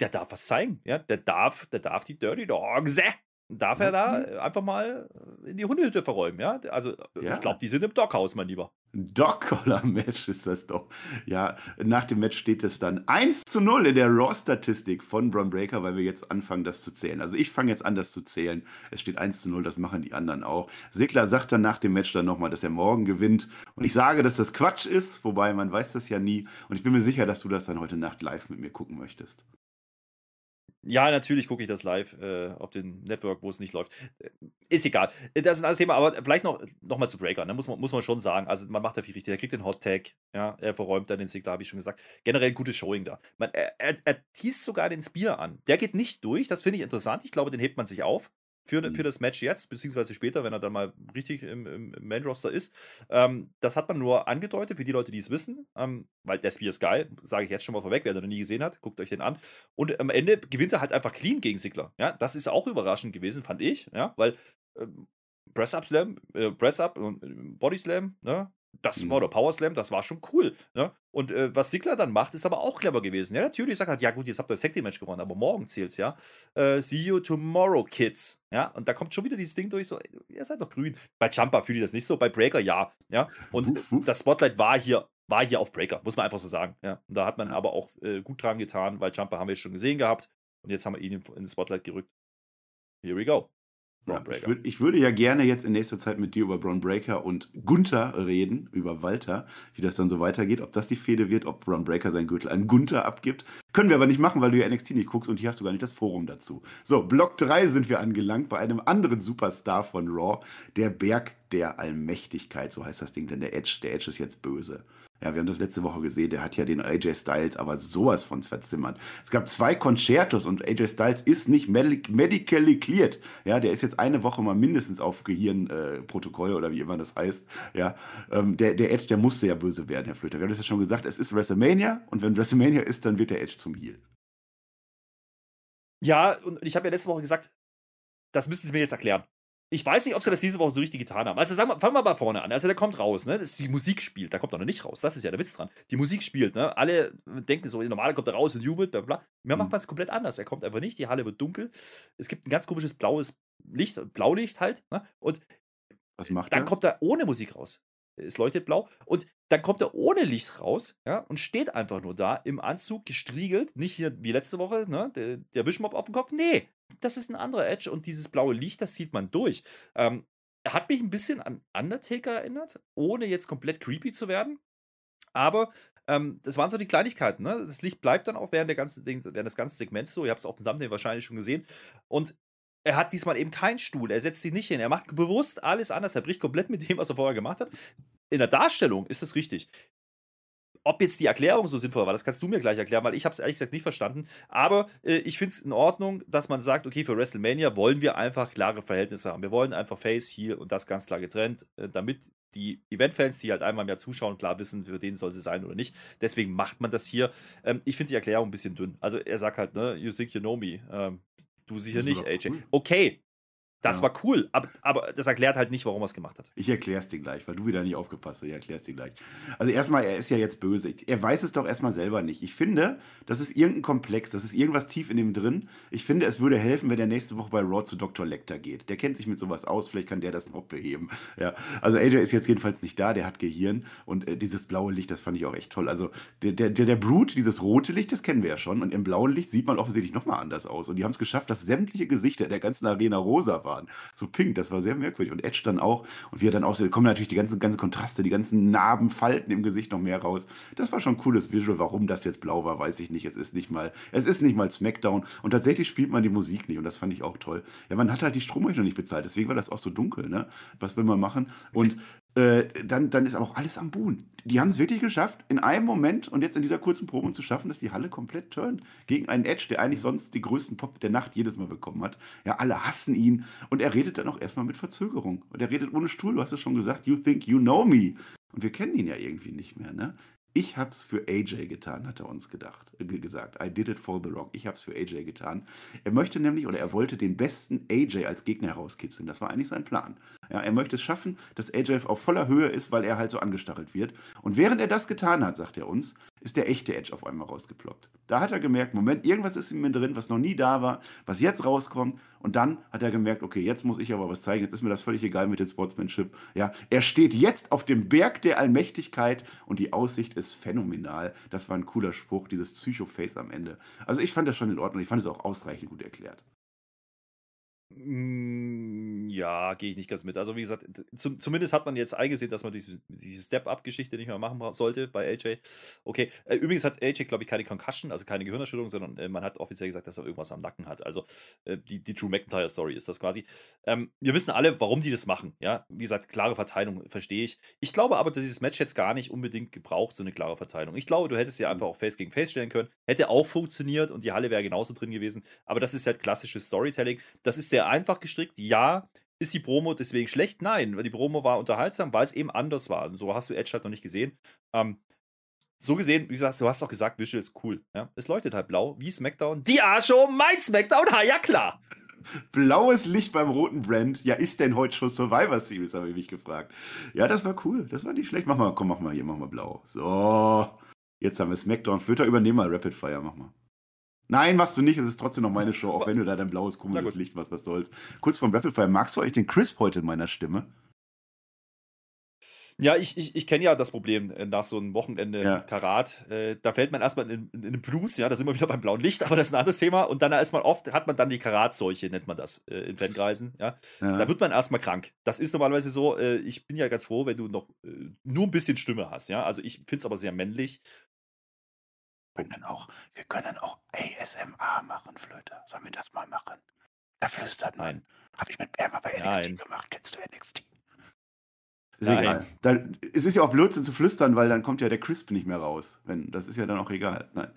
Der darf was zeigen, ja? Der darf, der darf die Dirty Dogs äh, darf er da einfach mal in die Hundehütte verräumen, ja? Also ja. ich glaube, die sind im Dockhaus, mein Lieber. Dog-Collar-Match ist das doch. Ja, nach dem Match steht es dann 1 zu 0 in der Raw-Statistik von Braun Breaker, weil wir jetzt anfangen, das zu zählen. Also ich fange jetzt an, das zu zählen. Es steht 1 zu 0, das machen die anderen auch. Sigler sagt dann nach dem Match dann nochmal, dass er morgen gewinnt. Und ich sage, dass das Quatsch ist, wobei man weiß das ja nie. Und ich bin mir sicher, dass du das dann heute Nacht live mit mir gucken möchtest. Ja, natürlich gucke ich das live äh, auf dem Network, wo es nicht läuft. Äh, ist egal. Das ist ein anderes Thema, aber vielleicht noch, noch mal zu Breaker. Ne? Muss, man, muss man schon sagen. Also, man macht da viel richtig. Er kriegt den Hot Tag. Ja? Er verräumt dann den Sigler, habe ich schon gesagt. Generell gutes Showing da. Man, er, er, er sogar den Spear an. Der geht nicht durch. Das finde ich interessant. Ich glaube, den hebt man sich auf für, mhm. für das Match jetzt, beziehungsweise später, wenn er dann mal richtig im, im Main Roster ist. Ähm, das hat man nur angedeutet für die Leute, die es wissen, ähm, weil der Spear ist geil, sage ich jetzt schon mal vorweg, wer den noch nie gesehen hat, guckt euch den an. Und am Ende gewinnt er halt einfach clean gegen Sigler. Ja, das ist auch überraschend gewesen, fand ich, ja, weil ähm, Press-Up Slam, äh, Press-Up und äh, Body Slam, ne? Das mhm. war der Power Slam, das war schon cool. Ne? Und äh, was Sigler dann macht, ist aber auch clever gewesen. Ja, natürlich sagt er, ja gut, jetzt habt ihr das Tag Match gewonnen, aber morgen zählt's, ja. Äh, see you tomorrow, Kids. Ja, und da kommt schon wieder dieses Ding durch, so, ihr seid doch grün. Bei Jumper fühle ich das nicht so, bei Breaker ja. Ja, und das Spotlight war hier, war hier auf Breaker, muss man einfach so sagen. Ja, und da hat man aber auch äh, gut dran getan, weil Jumper haben wir schon gesehen gehabt und jetzt haben wir ihn in, in Spotlight gerückt. Here we go. Ja, ich, würd, ich, würde ja gerne jetzt in nächster Zeit mit dir über Braun Breaker und Gunther reden, über Walter, wie das dann so weitergeht, ob das die Fehde wird, ob Braun Breaker seinen Gürtel an Gunther abgibt. Können wir aber nicht machen, weil du ja NXT nicht guckst und hier hast du gar nicht das Forum dazu. So, Block 3 sind wir angelangt bei einem anderen Superstar von Raw, der Berg der Allmächtigkeit, so heißt das Ding, denn der Edge, der Edge ist jetzt böse. Ja, wir haben das letzte Woche gesehen, der hat ja den AJ Styles aber sowas von verzimmert. Es gab zwei Concertos und AJ Styles ist nicht medically cleared. Ja, der ist jetzt eine Woche mal mindestens auf Gehirnprotokoll äh, oder wie immer das heißt. Ja, ähm, der, der Edge, der musste ja böse werden, Herr Flöter. Wir haben das ja schon gesagt, es ist WrestleMania und wenn WrestleMania ist, dann wird der Edge zum Heel. Ja, und ich habe ja letzte Woche gesagt, das müssen Sie mir jetzt erklären. Ich weiß nicht, ob sie das diese Woche so richtig getan haben. Also sagen wir, fangen wir mal vorne an. Also der kommt raus, ne? Das, die Musik spielt, da kommt er noch nicht raus. Das ist ja der Witz dran. Die Musik spielt, ne? Alle denken so, normaler kommt er raus und jubelt, bla bla. Mir macht mhm. man es komplett anders. Er kommt einfach nicht, die Halle wird dunkel. Es gibt ein ganz komisches blaues Licht, Blaulicht halt, ne? Und Was macht dann das? kommt er ohne Musik raus. Es leuchtet blau. Und dann kommt er ohne Licht raus, ja, und steht einfach nur da im Anzug, gestriegelt. Nicht hier wie letzte Woche, ne? Der, der Wischmob auf dem Kopf. Nee, das ist ein anderer Edge und dieses blaue Licht, das sieht man durch. Ähm, hat mich ein bisschen an Undertaker erinnert, ohne jetzt komplett creepy zu werden. Aber ähm, das waren so die Kleinigkeiten. Ne? Das Licht bleibt dann auch während, der ganzen, während des ganzen Segments so. Ihr habt es auf dem Thumbnail wahrscheinlich schon gesehen. Und er hat diesmal eben keinen Stuhl. Er setzt sich nicht hin. Er macht bewusst alles anders. Er bricht komplett mit dem, was er vorher gemacht hat. In der Darstellung ist das richtig ob jetzt die Erklärung so sinnvoll war, das kannst du mir gleich erklären, weil ich habe es ehrlich gesagt nicht verstanden. Aber äh, ich finde es in Ordnung, dass man sagt, okay, für WrestleMania wollen wir einfach klare Verhältnisse haben. Wir wollen einfach Face hier und das ganz klar getrennt, äh, damit die Event-Fans, die halt einmal im Jahr zuschauen, klar wissen, für den soll sie sein oder nicht. Deswegen macht man das hier. Ähm, ich finde die Erklärung ein bisschen dünn. Also er sagt halt, ne, you think you know me. Ähm, du sicher nicht, AJ. Cool. Okay, das ja. war cool, aber, aber das erklärt halt nicht, warum er es gemacht hat. Ich erkläre es dir gleich, weil du wieder nicht aufgepasst hast. Ich erkläre es dir gleich. Also erstmal, er ist ja jetzt böse. Er weiß es doch erstmal selber nicht. Ich finde, das ist irgendein Komplex, das ist irgendwas tief in ihm drin. Ich finde, es würde helfen, wenn er nächste Woche bei Raw zu Dr. Lecter geht. Der kennt sich mit sowas aus, vielleicht kann der das noch beheben. Ja. Also AJ ist jetzt jedenfalls nicht da, der hat Gehirn und äh, dieses blaue Licht, das fand ich auch echt toll. Also der, der, der, der Brut, dieses rote Licht, das kennen wir ja schon. Und im blauen Licht sieht man offensichtlich nochmal anders aus. Und die haben es geschafft, dass sämtliche Gesichter der ganzen Arena rosa waren. So pink das war sehr merkwürdig. Und Edge dann auch. Und wie er dann aussieht, kommen natürlich die ganzen, ganzen Kontraste, die ganzen Narben, Falten im Gesicht noch mehr raus. Das war schon ein cooles Visual. Warum das jetzt blau war, weiß ich nicht. Es ist nicht mal, es ist nicht mal Smackdown. Und tatsächlich spielt man die Musik nicht. Und das fand ich auch toll. Ja, man hat halt die Stromrechnung nicht bezahlt. Deswegen war das auch so dunkel, ne? Was will man machen? Und äh, dann, dann ist aber auch alles am Boon. Die haben es wirklich geschafft, in einem Moment und jetzt in dieser kurzen Probe zu schaffen, dass die Halle komplett turnt gegen einen Edge, der eigentlich sonst die größten Pop der Nacht jedes Mal bekommen hat. Ja, alle hassen ihn und er redet dann auch erstmal mit Verzögerung. Und er redet ohne Stuhl, du hast es schon gesagt, you think you know me. Und wir kennen ihn ja irgendwie nicht mehr, ne? Ich hab's für AJ getan, hat er uns gedacht, äh, gesagt. I did it for The Rock. Ich hab's für AJ getan. Er möchte nämlich oder er wollte den besten AJ als Gegner herauskitzeln. Das war eigentlich sein Plan. Ja, er möchte es schaffen, dass AJ auf voller Höhe ist, weil er halt so angestachelt wird. Und während er das getan hat, sagt er uns, ist der echte Edge auf einmal rausgeploppt. Da hat er gemerkt, Moment, irgendwas ist in mir drin, was noch nie da war, was jetzt rauskommt. Und dann hat er gemerkt, okay, jetzt muss ich aber was zeigen. Jetzt ist mir das völlig egal mit dem Sportsmanship. Ja, er steht jetzt auf dem Berg der Allmächtigkeit und die Aussicht ist phänomenal. Das war ein cooler Spruch, dieses Psycho-Face am Ende. Also ich fand das schon in Ordnung. Ich fand es auch ausreichend gut erklärt. Hm, ja, gehe ich nicht ganz mit. Also, wie gesagt, zum, zumindest hat man jetzt eingesehen, dass man diese, diese Step-Up-Geschichte nicht mehr machen sollte bei AJ. Okay, äh, übrigens hat AJ, glaube ich, keine Concussion, also keine Gehirnerschütterung, sondern äh, man hat offiziell gesagt, dass er irgendwas am Nacken hat. Also, äh, die, die Drew McIntyre-Story ist das quasi. Ähm, wir wissen alle, warum die das machen. Ja, wie gesagt, klare Verteilung verstehe ich. Ich glaube aber, dass dieses Match jetzt gar nicht unbedingt gebraucht, so eine klare Verteilung. Ich glaube, du hättest ja einfach auch Face gegen Face stellen können. Hätte auch funktioniert und die Halle wäre genauso drin gewesen. Aber das ist halt klassisches Storytelling. Das ist sehr einfach gestrickt. Ja, ist die Promo deswegen schlecht? Nein, weil die Promo war unterhaltsam, weil es eben anders war. Und so hast du Edge halt noch nicht gesehen. Ähm, so gesehen, wie gesagt, du hast auch gesagt, Visual ist cool. Ja? Es leuchtet halt blau, wie SmackDown. Die Arscho, mein SmackDown, ha, ja klar. Blaues Licht beim roten Brand. Ja, ist denn heute schon Survivor Series, habe ich mich gefragt. Ja, das war cool. Das war nicht schlecht. Mach mal, komm, mach mal hier, mach mal blau. So. Jetzt haben wir SmackDown. Flitter, übernehmen mal Rapid Fire, mach mal. Nein, machst du nicht. Es ist trotzdem noch meine Show, auch wenn du da dein blaues, komisches Licht machst, was soll's. Kurz vom Rafflefire, magst du eigentlich den Crisp heute in meiner Stimme? Ja, ich, ich, ich kenne ja das Problem äh, nach so einem Wochenende ja. Karat. Äh, da fällt man erstmal in, in, in, den Blues, ja, da sind wir wieder beim blauen Licht, aber das ist ein anderes Thema. Und dann ist man oft, hat man dann die Karatseuche, nennt man das äh, in Fankreisen, ja? ja. Da wird man erstmal krank. Das ist normalerweise so, äh, ich bin ja ganz froh, wenn du noch äh, nur ein bisschen Stimme hast, ja. Also ich finde es aber sehr männlich können auch, wir können auch ASMR machen, Flöte. Sollen wir das mal machen? Da flüstert man. Nein. Habe ich mit Bärmer bei NXT Nein. gemacht. Kennst du NXT? Ist Nein. egal. Dann, es ist ja auch Blödsinn zu flüstern, weil dann kommt ja der Crisp nicht mehr raus. Wenn, das ist ja dann auch egal. Nein.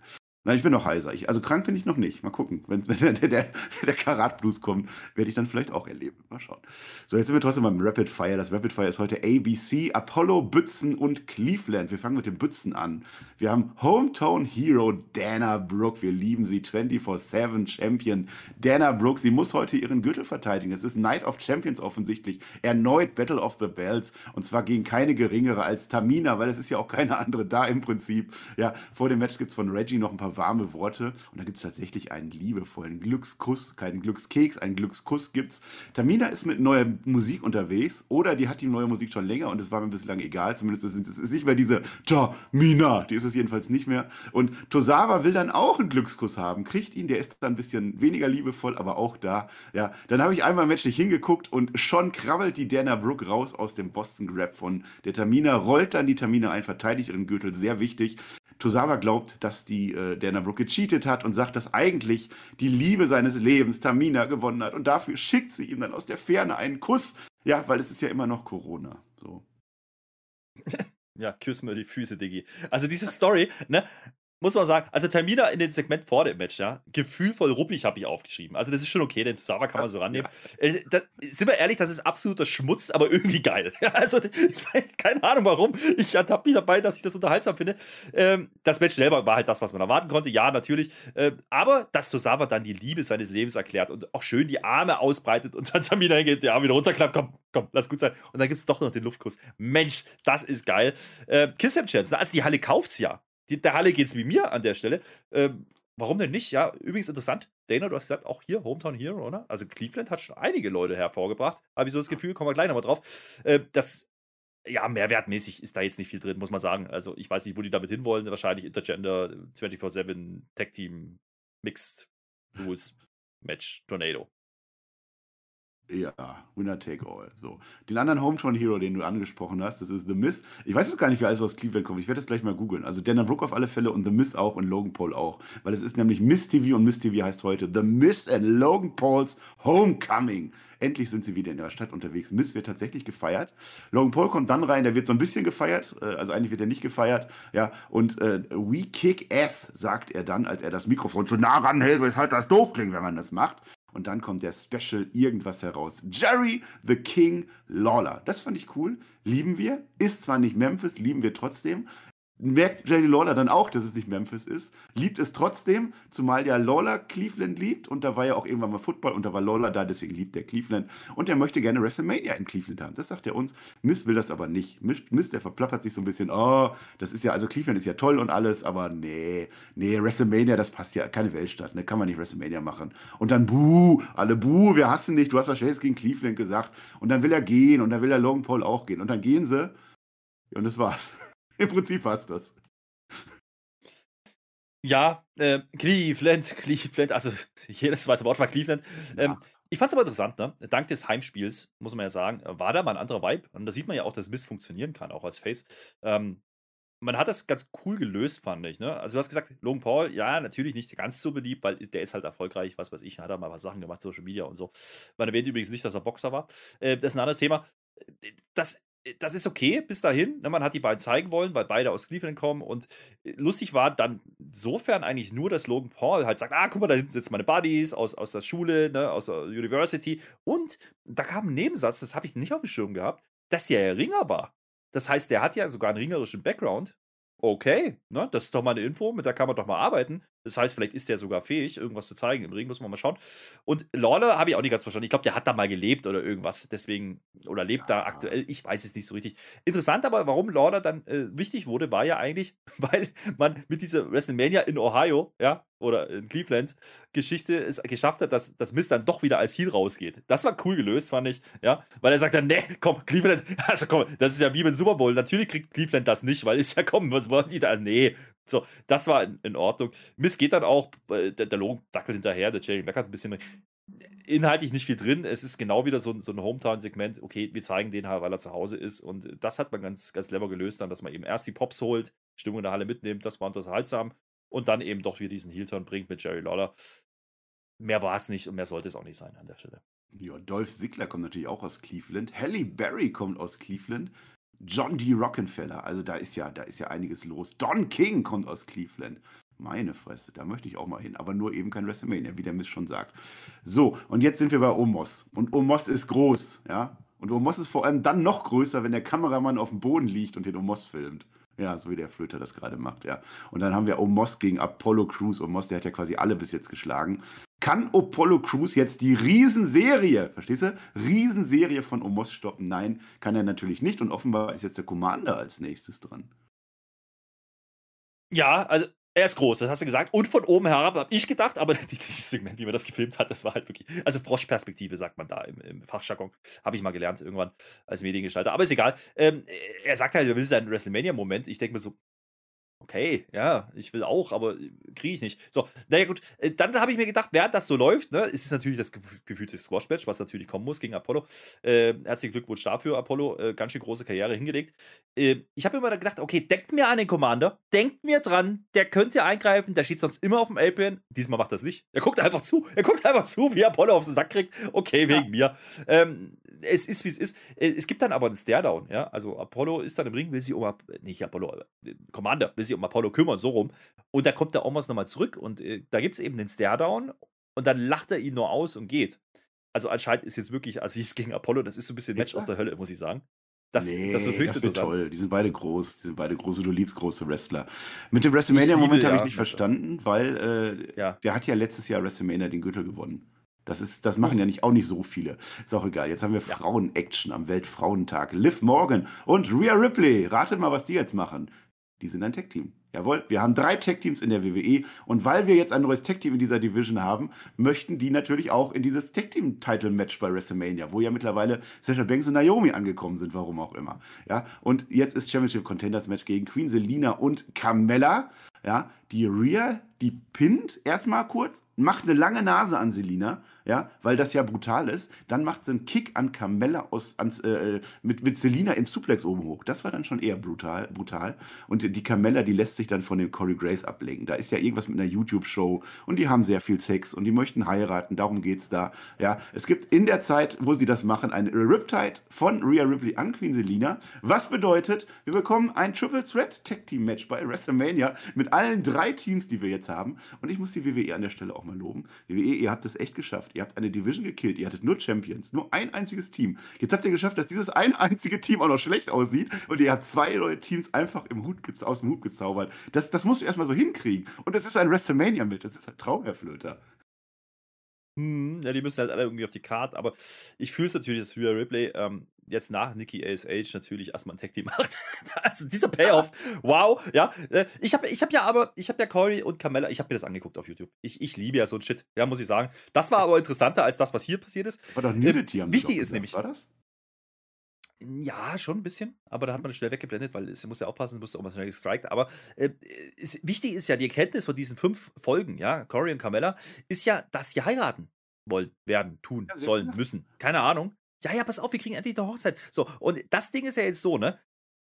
Nein, ich bin noch heiser. Ich, also krank bin ich noch nicht. Mal gucken. Wenn, wenn der, der, der Karat-Blues kommt, werde ich dann vielleicht auch erleben. Mal schauen. So, jetzt sind wir trotzdem beim Rapid Fire. Das Rapid Fire ist heute ABC, Apollo, Bützen und Cleveland. Wir fangen mit den Bützen an. Wir haben Hometown Hero Dana Brooke. Wir lieben sie. 24-7 Champion Dana Brooke. Sie muss heute ihren Gürtel verteidigen. Es ist Night of Champions offensichtlich. Erneut Battle of the Bells. Und zwar gegen keine geringere als Tamina, weil es ist ja auch keine andere da im Prinzip. Ja, vor dem Match gibt es von Reggie noch ein paar warme Worte. Und da gibt es tatsächlich einen liebevollen Glückskuss, keinen Glückskeks, einen Glückskuss gibt es. Tamina ist mit neuer Musik unterwegs oder die hat die neue Musik schon länger und es war mir bislang egal. Zumindest ist es nicht mehr diese Tamina, die ist es jedenfalls nicht mehr. Und Tosawa will dann auch einen Glückskuss haben, kriegt ihn, der ist dann ein bisschen weniger liebevoll, aber auch da. Ja, dann habe ich einmal nicht hingeguckt und schon krabbelt die Dana Brooke raus aus dem Boston Grab von der Tamina, rollt dann die Tamina ein, verteidigt ihren Gürtel, sehr wichtig. Tosawa glaubt, dass die äh, Dana Brooke gecheatet hat und sagt, dass eigentlich die Liebe seines Lebens Tamina gewonnen hat. Und dafür schickt sie ihm dann aus der Ferne einen Kuss. Ja, weil es ist ja immer noch Corona. So. ja, küss mir die Füße, Diggi. Also diese Story, ne? Muss man sagen, also Termina in dem Segment vor dem Match, ja, gefühlvoll ruppig habe ich aufgeschrieben. Also das ist schon okay, den Sarah kann man so rannehmen. Ja. Äh, da, sind wir ehrlich, das ist absoluter Schmutz, aber irgendwie geil. also keine Ahnung warum. Ich ertappe mich dabei, dass ich das unterhaltsam finde. Ähm, das Match selber war halt das, was man erwarten konnte. Ja, natürlich. Ähm, aber dass Tosawa dann die Liebe seines Lebens erklärt und auch schön die Arme ausbreitet und dann Tamina hingeht, die Arme wieder runterklappt, komm, komm, lass gut sein. Und dann gibt es doch noch den Luftkuss. Mensch, das ist geil. Äh, Kiss Chance, also die Halle kauft's ja. Die, der Halle geht es wie mir an der Stelle. Ähm, warum denn nicht? Ja, übrigens interessant. Dana, du hast gesagt, auch hier Hometown Hero, oder? Also Cleveland hat schon einige Leute hervorgebracht. Habe ich so das Gefühl, kommen wir gleich nochmal drauf. Äh, das, ja, mehrwertmäßig ist da jetzt nicht viel drin, muss man sagen. Also ich weiß nicht, wo die damit hinwollen. Wahrscheinlich Intergender 24-7 Tag Team Mixed Rules Match Tornado. Ja, Winner take all. So. Den anderen Hometown Hero, den du angesprochen hast, das ist The Miz. Ich weiß jetzt gar nicht, wer alles aus Cleveland kommt. Ich werde das gleich mal googeln. Also Dana Brooke auf alle Fälle und The Miz auch und Logan Paul auch. Weil es ist nämlich Miz TV und Miz TV heißt heute The Miz and Logan Pauls Homecoming. Endlich sind sie wieder in der Stadt unterwegs. Miz wird tatsächlich gefeiert. Logan Paul kommt dann rein, der wird so ein bisschen gefeiert. Äh, also eigentlich wird er nicht gefeiert. Ja, und äh, We Kick Ass, sagt er dann, als er das Mikrofon zu nah ranhält, weshalb das doof klingt, wenn man das macht. Und dann kommt der Special irgendwas heraus. Jerry the King Lawler. Das fand ich cool. Lieben wir. Ist zwar nicht Memphis, lieben wir trotzdem merkt Jerry Lawler dann auch, dass es nicht Memphis ist, liebt es trotzdem, zumal ja Lawler Cleveland liebt und da war ja auch irgendwann mal Football und da war Lawler da, deswegen liebt er Cleveland und er möchte gerne WrestleMania in Cleveland haben. Das sagt er uns. Miss will das aber nicht. Miss, der verplappert sich so ein bisschen, oh, das ist ja, also Cleveland ist ja toll und alles, aber nee, nee, WrestleMania, das passt ja, keine Weltstadt, ne, kann man nicht WrestleMania machen. Und dann buh, alle buh, wir hassen dich, du hast Schlechtes gegen Cleveland gesagt und dann will er gehen und dann will er Logan Paul auch gehen und dann gehen sie und das war's. Im Prinzip passt das. Ja, äh, Cleveland, Cleveland, also jedes zweite Wort war Cleveland. Ähm, ja. Ich fand es aber interessant, ne? Dank des Heimspiels, muss man ja sagen, war da mal ein anderer Vibe. Und da sieht man ja auch, dass Miss funktionieren kann, auch als Face. Ähm, man hat das ganz cool gelöst, fand ich. Ne? Also, du hast gesagt, Logan Paul, ja, natürlich nicht ganz so beliebt, weil der ist halt erfolgreich, was weiß ich, hat er mal was Sachen gemacht, Social Media und so. Man erwähnt übrigens nicht, dass er Boxer war. Äh, das ist ein anderes Thema. Das das ist okay bis dahin. Ne? Man hat die beiden zeigen wollen, weil beide aus Cleveland kommen. Und äh, lustig war dann insofern eigentlich nur, dass Logan Paul halt sagt: Ah, guck mal, da hinten sitzen meine Buddies aus, aus der Schule, ne, aus der University. Und da kam ein Nebensatz, das habe ich nicht auf dem Schirm gehabt, dass er ja Ringer war. Das heißt, der hat ja sogar einen ringerischen Background. Okay, ne, das ist doch mal eine Info, mit der kann man doch mal arbeiten. Das heißt, vielleicht ist der sogar fähig, irgendwas zu zeigen im Ring, muss man mal schauen. Und Lawler habe ich auch nicht ganz verstanden. Ich glaube, der hat da mal gelebt oder irgendwas. Deswegen, oder lebt ja. da aktuell. Ich weiß es nicht so richtig. Interessant aber, warum Lawler dann äh, wichtig wurde, war ja eigentlich, weil man mit dieser WrestleMania in Ohio, ja, oder in Cleveland Geschichte es geschafft hat, dass das Mist dann doch wieder als Ziel rausgeht. Das war cool gelöst, fand ich, ja, weil er sagt dann, nee, komm, Cleveland, also komm, das ist ja wie beim Super Bowl. Natürlich kriegt Cleveland das nicht, weil ist ja, komm, was wollen die da? Nee, so, das war in, in Ordnung. Miss geht dann auch, äh, der, der Logan dackelt hinterher, der Jerry Beck hat ein bisschen inhaltlich nicht viel drin. Es ist genau wieder so, so ein Hometown-Segment. Okay, wir zeigen den halt, weil er zu Hause ist. Und das hat man ganz, ganz clever gelöst, dann, dass man eben erst die Pops holt, Stimmung in der Halle mitnimmt, das war unterhaltsam. Und dann eben doch wieder diesen Heel-Turn bringt mit Jerry Lawler. Mehr war es nicht und mehr sollte es auch nicht sein an der Stelle. Ja, Dolph Ziggler kommt natürlich auch aus Cleveland. Halle Berry kommt aus Cleveland. John D. Rockefeller, also da ist ja, da ist ja einiges los. Don King kommt aus Cleveland. Meine Fresse, da möchte ich auch mal hin. Aber nur eben kein WrestleMania, wie der Mist schon sagt. So, und jetzt sind wir bei Omos. Und Omos ist groß, ja. Und Omos ist vor allem dann noch größer, wenn der Kameramann auf dem Boden liegt und den Omos filmt. Ja, so wie der Flöter das gerade macht, ja. Und dann haben wir Omos gegen Apollo Crews. Omos, der hat ja quasi alle bis jetzt geschlagen. Kann Apollo Crews jetzt die Riesenserie, verstehst du? Riesenserie von Omos stoppen? Nein, kann er natürlich nicht. Und offenbar ist jetzt der Commander als nächstes dran. Ja, also er ist groß, das hast du gesagt. Und von oben herab habe ich gedacht, aber dieses Segment, wie man das gefilmt hat, das war halt wirklich. Also Froschperspektive sagt man da im, im Fachjargon. Habe ich mal gelernt irgendwann als Mediengestalter. Aber ist egal. Ähm, er sagt halt, er will seinen WrestleMania-Moment. Ich denke mir so, okay, ja, ich will auch, aber äh, kriege ich nicht. So, naja, gut. Äh, dann habe ich mir gedacht, während das so läuft, ne, ist es natürlich das gefühlte Squash-Match, was natürlich kommen muss gegen Apollo. Äh, herzlichen Glückwunsch dafür, Apollo. Äh, ganz schön große Karriere hingelegt. Äh, ich habe immer gedacht, okay, denkt mir an den Commander, denkt mir dran, der könnte eingreifen, der steht sonst immer auf dem Apron. Diesmal macht das nicht. Er guckt einfach zu. Er guckt einfach zu, wie Apollo auf den Sack kriegt. Okay, wegen ja. mir. Ähm, es ist, wie es ist. Es gibt dann aber einen Stare-Down, ja. Also Apollo ist dann im Ring, will sich um, nicht Apollo, Commander, will sich um Apollo kümmern, so rum. Und da kommt der Omos nochmal zurück und äh, da gibt es eben den Stare-Down und dann lacht er ihn nur aus und geht. Also anscheinend ist jetzt wirklich Aziz gegen Apollo, das ist so ein bisschen Match aus der Hölle, muss ich sagen. Das, nee, das wird höchst das wird toll. Die sind beide groß. Die sind beide große. Du liebst große Wrestler. Mit dem WrestleMania-Moment habe ich nicht verstanden, weil äh, ja. der hat ja letztes Jahr WrestleMania den Gürtel gewonnen. Das, ist, das machen ja nicht, auch nicht so viele. Ist auch egal. Jetzt haben wir ja. Frauen-Action am Weltfrauentag. Liv Morgan und Rhea Ripley. Ratet mal, was die jetzt machen. Die sind ein Tech-Team. Jawohl, wir haben drei Tech-Teams in der WWE und weil wir jetzt ein neues Tech-Team in dieser Division haben, möchten die natürlich auch in dieses Tech-Team-Title-Match bei WrestleMania, wo ja mittlerweile Sasha Banks und Naomi angekommen sind, warum auch immer. Ja, und jetzt ist Championship Contenders Match gegen Queen Selina und Carmella. Ja, die Rhea, die pinnt erstmal kurz, macht eine lange Nase an Selina ja, weil das ja brutal ist. Dann macht sie einen Kick an Carmella aus, ans, äh, mit, mit Selina im Suplex oben hoch. Das war dann schon eher brutal, brutal. Und die Carmella, die lässt sich dann von dem Corey Grace ablenken. Da ist ja irgendwas mit einer YouTube-Show und die haben sehr viel Sex und die möchten heiraten, darum geht's da. Ja, es gibt in der Zeit, wo sie das machen, ein Riptide von Rhea Ripley an Queen Selina. Was bedeutet, wir bekommen ein Triple Threat Tag Team Match bei WrestleMania mit allen drei Teams, die wir jetzt haben. Und ich muss die WWE an der Stelle auch mal loben. WWE, ihr habt es echt geschafft. Ihr habt eine Division gekillt. Ihr hattet nur Champions. Nur ein einziges Team. Jetzt habt ihr geschafft, dass dieses ein einzige Team auch noch schlecht aussieht. Und ihr habt zwei neue Teams einfach im Hut, aus dem Hut gezaubert. Das, das musst du erstmal so hinkriegen. Und das ist ein WrestleMania mit. Das ist ein Traum, Herr Flöter. Hm, ja, die müssen halt alle irgendwie auf die Karte, aber ich fühle es natürlich, dass Rhea Ripley ähm, jetzt nach Nikki ASH natürlich erstmal ein Tag Team macht. also dieser Payoff, wow, ja. Äh, ich habe ich hab ja aber, ich habe ja Corey und Carmella, ich habe mir das angeguckt auf YouTube. Ich, ich liebe ja so ein Shit, ja, muss ich sagen. Das war aber interessanter als das, was hier passiert ist. War doch Nudity ähm, Wichtig ist nämlich. War das? Ja, schon ein bisschen, aber da hat man schnell weggeblendet, weil es muss ja aufpassen, muss auch mal schnell gestrikt. Aber äh, ist, wichtig ist ja die Erkenntnis von diesen fünf Folgen, ja, Corey und Carmella, ist ja, dass die heiraten wollen, werden, tun, sollen, müssen. Keine Ahnung. Ja, ja, pass auf, wir kriegen endlich eine Hochzeit. So, und das Ding ist ja jetzt so, ne?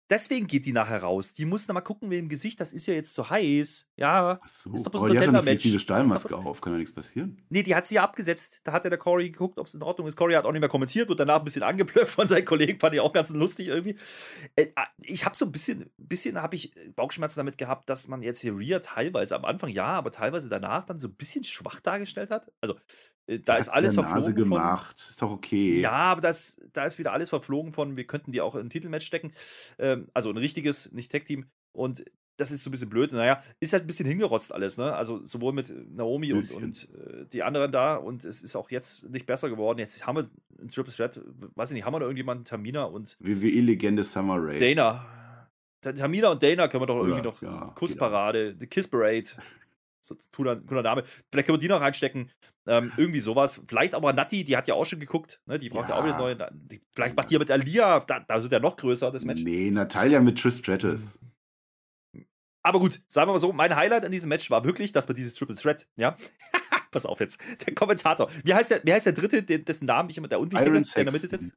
Deswegen geht die nachher raus. Die muss mal gucken wie im Gesicht, das ist ja jetzt zu heiß. Ja, Ach so. ist doch bloß aber ein die eine viele Stahlmaske doch... auf, kann ja nichts passieren. Nee, die hat sie ja abgesetzt. Da hat ja der Corey geguckt, ob es in Ordnung ist. Corey hat auch nicht mehr kommentiert und danach ein bisschen angeblöckt von seinen Kollegen. Fand ich auch ganz lustig irgendwie. Äh, ah, ich habe so ein bisschen, bisschen habe ich Bauchschmerzen damit gehabt, dass man jetzt hier Rhea teilweise, am Anfang ja, aber teilweise danach dann so ein bisschen schwach dargestellt hat. Also äh, da ist alles verflogen. Nase gemacht, von, ist doch okay. Ja, aber das, da ist wieder alles verflogen von, wir könnten die auch in ein Titelmatch stecken. Ähm, also ein richtiges, nicht Tech-Team. Und das ist so ein bisschen blöd. Naja, ist halt ein bisschen hingerotzt alles, ne? Also sowohl mit Naomi und, und äh, die anderen da und es ist auch jetzt nicht besser geworden. Jetzt haben wir ein Triple Threat, weiß ich nicht, haben wir da irgendjemanden, Tamina und. WWE-Legende Summer Rae. Dana. Tamina und Dana können wir doch irgendwie ja, noch ja, Kussparade, die Kiss Parade. So, cooler, cooler Name. Vielleicht können wir die noch reinstecken. Ähm, irgendwie sowas. Vielleicht aber Natti, die hat ja auch schon geguckt. Ne? Die braucht ja, ja auch wieder neue. Die, vielleicht macht die ja mit Alia. Da, da sind ja noch größer, das Match. Nee, Natalia mit Trish Stratus. Aber gut, sagen wir mal so, mein Highlight an diesem Match war wirklich, dass wir dieses Triple Threat, ja. Pass auf jetzt. Der Kommentator. Wie heißt der, wie heißt der dritte, dessen Namen ich immer der unwichtige, der in der Mitte sitzt?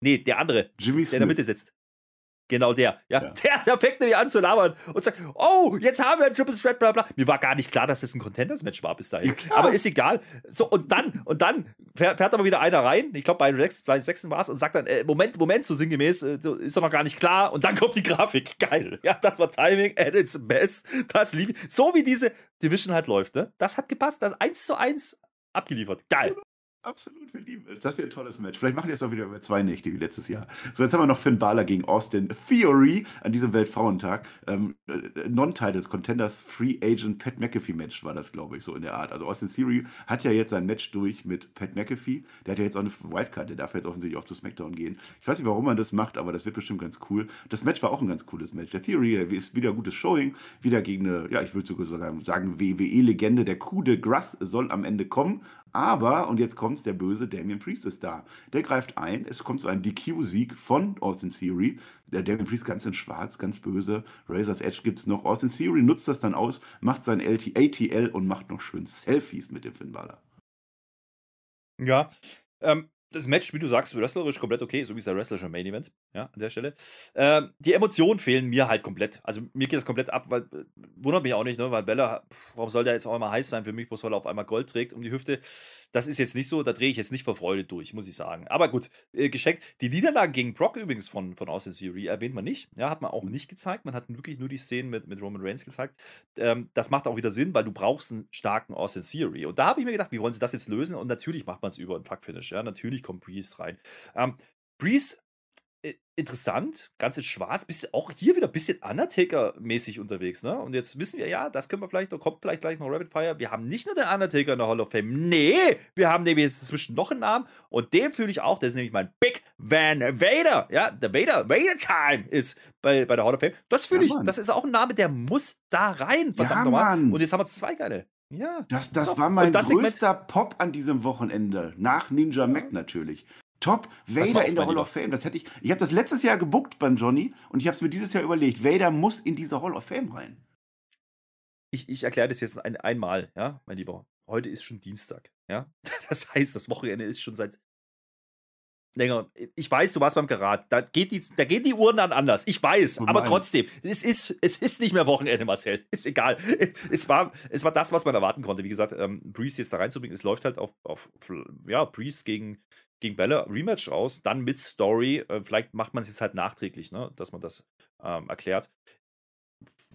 Nee, der andere. Jimmy der in der Mitte sitzt. Genau der. Ja, ja. Der, der fängt nämlich an zu labern und sagt, oh, jetzt haben wir ein Triple Threat, bla bla. Mir war gar nicht klar, dass das ein Contenders-Match war bis dahin. Ja, aber ist egal. So, und dann, und dann fährt, fährt aber wieder einer rein, ich glaube bei den Sechsten war es, und sagt dann, äh, Moment, Moment, so sinngemäß, äh, ist doch noch gar nicht klar. Und dann kommt die Grafik. Geil. Ja, das war Timing at its best. Das lief. So wie diese Division halt läuft, ne? Das hat gepasst. Das 1 zu 1 abgeliefert. Geil. Absolut, wir lieben es. Das wäre ein tolles Match. Vielleicht machen wir es auch wieder über zwei Nächte wie letztes Jahr. So, jetzt haben wir noch Finn Balor gegen Austin Theory an diesem Weltfrauentag. Ähm, äh, Non-Titles Contenders Free Agent Pat McAfee Match war das, glaube ich, so in der Art. Also Austin Theory hat ja jetzt sein Match durch mit Pat McAfee. Der hat ja jetzt auch eine Wildcard, der darf jetzt offensichtlich auch zu SmackDown gehen. Ich weiß nicht, warum man das macht, aber das wird bestimmt ganz cool. Das Match war auch ein ganz cooles Match. Der Theory ist wieder gutes Showing, wieder gegen eine, ja, ich würde sogar sagen, WWE-Legende. Der Coup de Grass soll am Ende kommen. Aber, und jetzt kommt's, der böse Damian Priest ist da. Der greift ein, es kommt so ein DQ-Sieg von Austin Theory. Der Damian Priest ganz in schwarz, ganz böse. Razor's Edge gibt's noch. Austin Theory nutzt das dann aus, macht sein LT ATL und macht noch schön Selfies mit dem Finn. Ja, ähm, das Match, wie du sagst, wrestlerisch komplett okay, so wie es der wrestlerische Main Event, ja, an der Stelle. Ähm, die Emotionen fehlen mir halt komplett. Also mir geht das komplett ab, weil, äh, wundert mich auch nicht, ne, weil Bella, warum soll der jetzt auch einmal heiß sein für mich, bloß weil er auf einmal Gold trägt um die Hüfte. Das ist jetzt nicht so, da drehe ich jetzt nicht vor Freude durch, muss ich sagen. Aber gut, äh, geschenkt. Die Niederlage gegen Brock übrigens von, von Austin Theory erwähnt man nicht. Ja, hat man auch nicht gezeigt. Man hat wirklich nur die Szenen mit, mit Roman Reigns gezeigt. Ähm, das macht auch wieder Sinn, weil du brauchst einen starken Austin Theory. Und da habe ich mir gedacht, wie wollen sie das jetzt lösen? Und natürlich macht man es über ein Fuck-Finish. Ja, natürlich kommt Breeze rein. Ähm, Breeze äh, interessant, ganz in schwarz, bist auch hier wieder ein bisschen Undertaker-mäßig unterwegs, ne? Und jetzt wissen wir ja, das können wir vielleicht, da kommt vielleicht gleich noch Rapid Fire. Wir haben nicht nur den Undertaker in der Hall of Fame, nee, wir haben nämlich jetzt inzwischen noch einen Namen und den fühle ich auch, der ist nämlich mein Big Van Vader, ja, der Vader, Vader Time ist bei, bei der Hall of Fame. Das fühle ja, ich, das ist auch ein Name, der muss da rein, verdammt ja, nochmal. Und jetzt haben wir zwei geile. Ja. Das, das war mein das größter Segment Pop an diesem Wochenende. Nach Ninja Mac natürlich. Top, Vader in der Hall of Fame. Das hätte ich. Ich habe das letztes Jahr gebuckt beim Johnny und ich habe es mir dieses Jahr überlegt. Vader muss in diese Hall of Fame rein. Ich, ich erkläre das jetzt ein, einmal, ja, mein Lieber. Heute ist schon Dienstag, ja. Das heißt, das Wochenende ist schon seit länger. Ich weiß, du warst beim Karat. Da, geht die, da gehen die Uhren dann anders. Ich weiß, oh aber trotzdem, es ist, es ist nicht mehr Wochenende, Marcel. Ist egal. Es war, es war das, was man erwarten konnte. Wie gesagt, ähm, Breeze jetzt da reinzubringen, es läuft halt auf, auf ja, Breeze gegen, gegen Bella Rematch raus, dann mit Story. Äh, vielleicht macht man es jetzt halt nachträglich, ne, dass man das ähm, erklärt.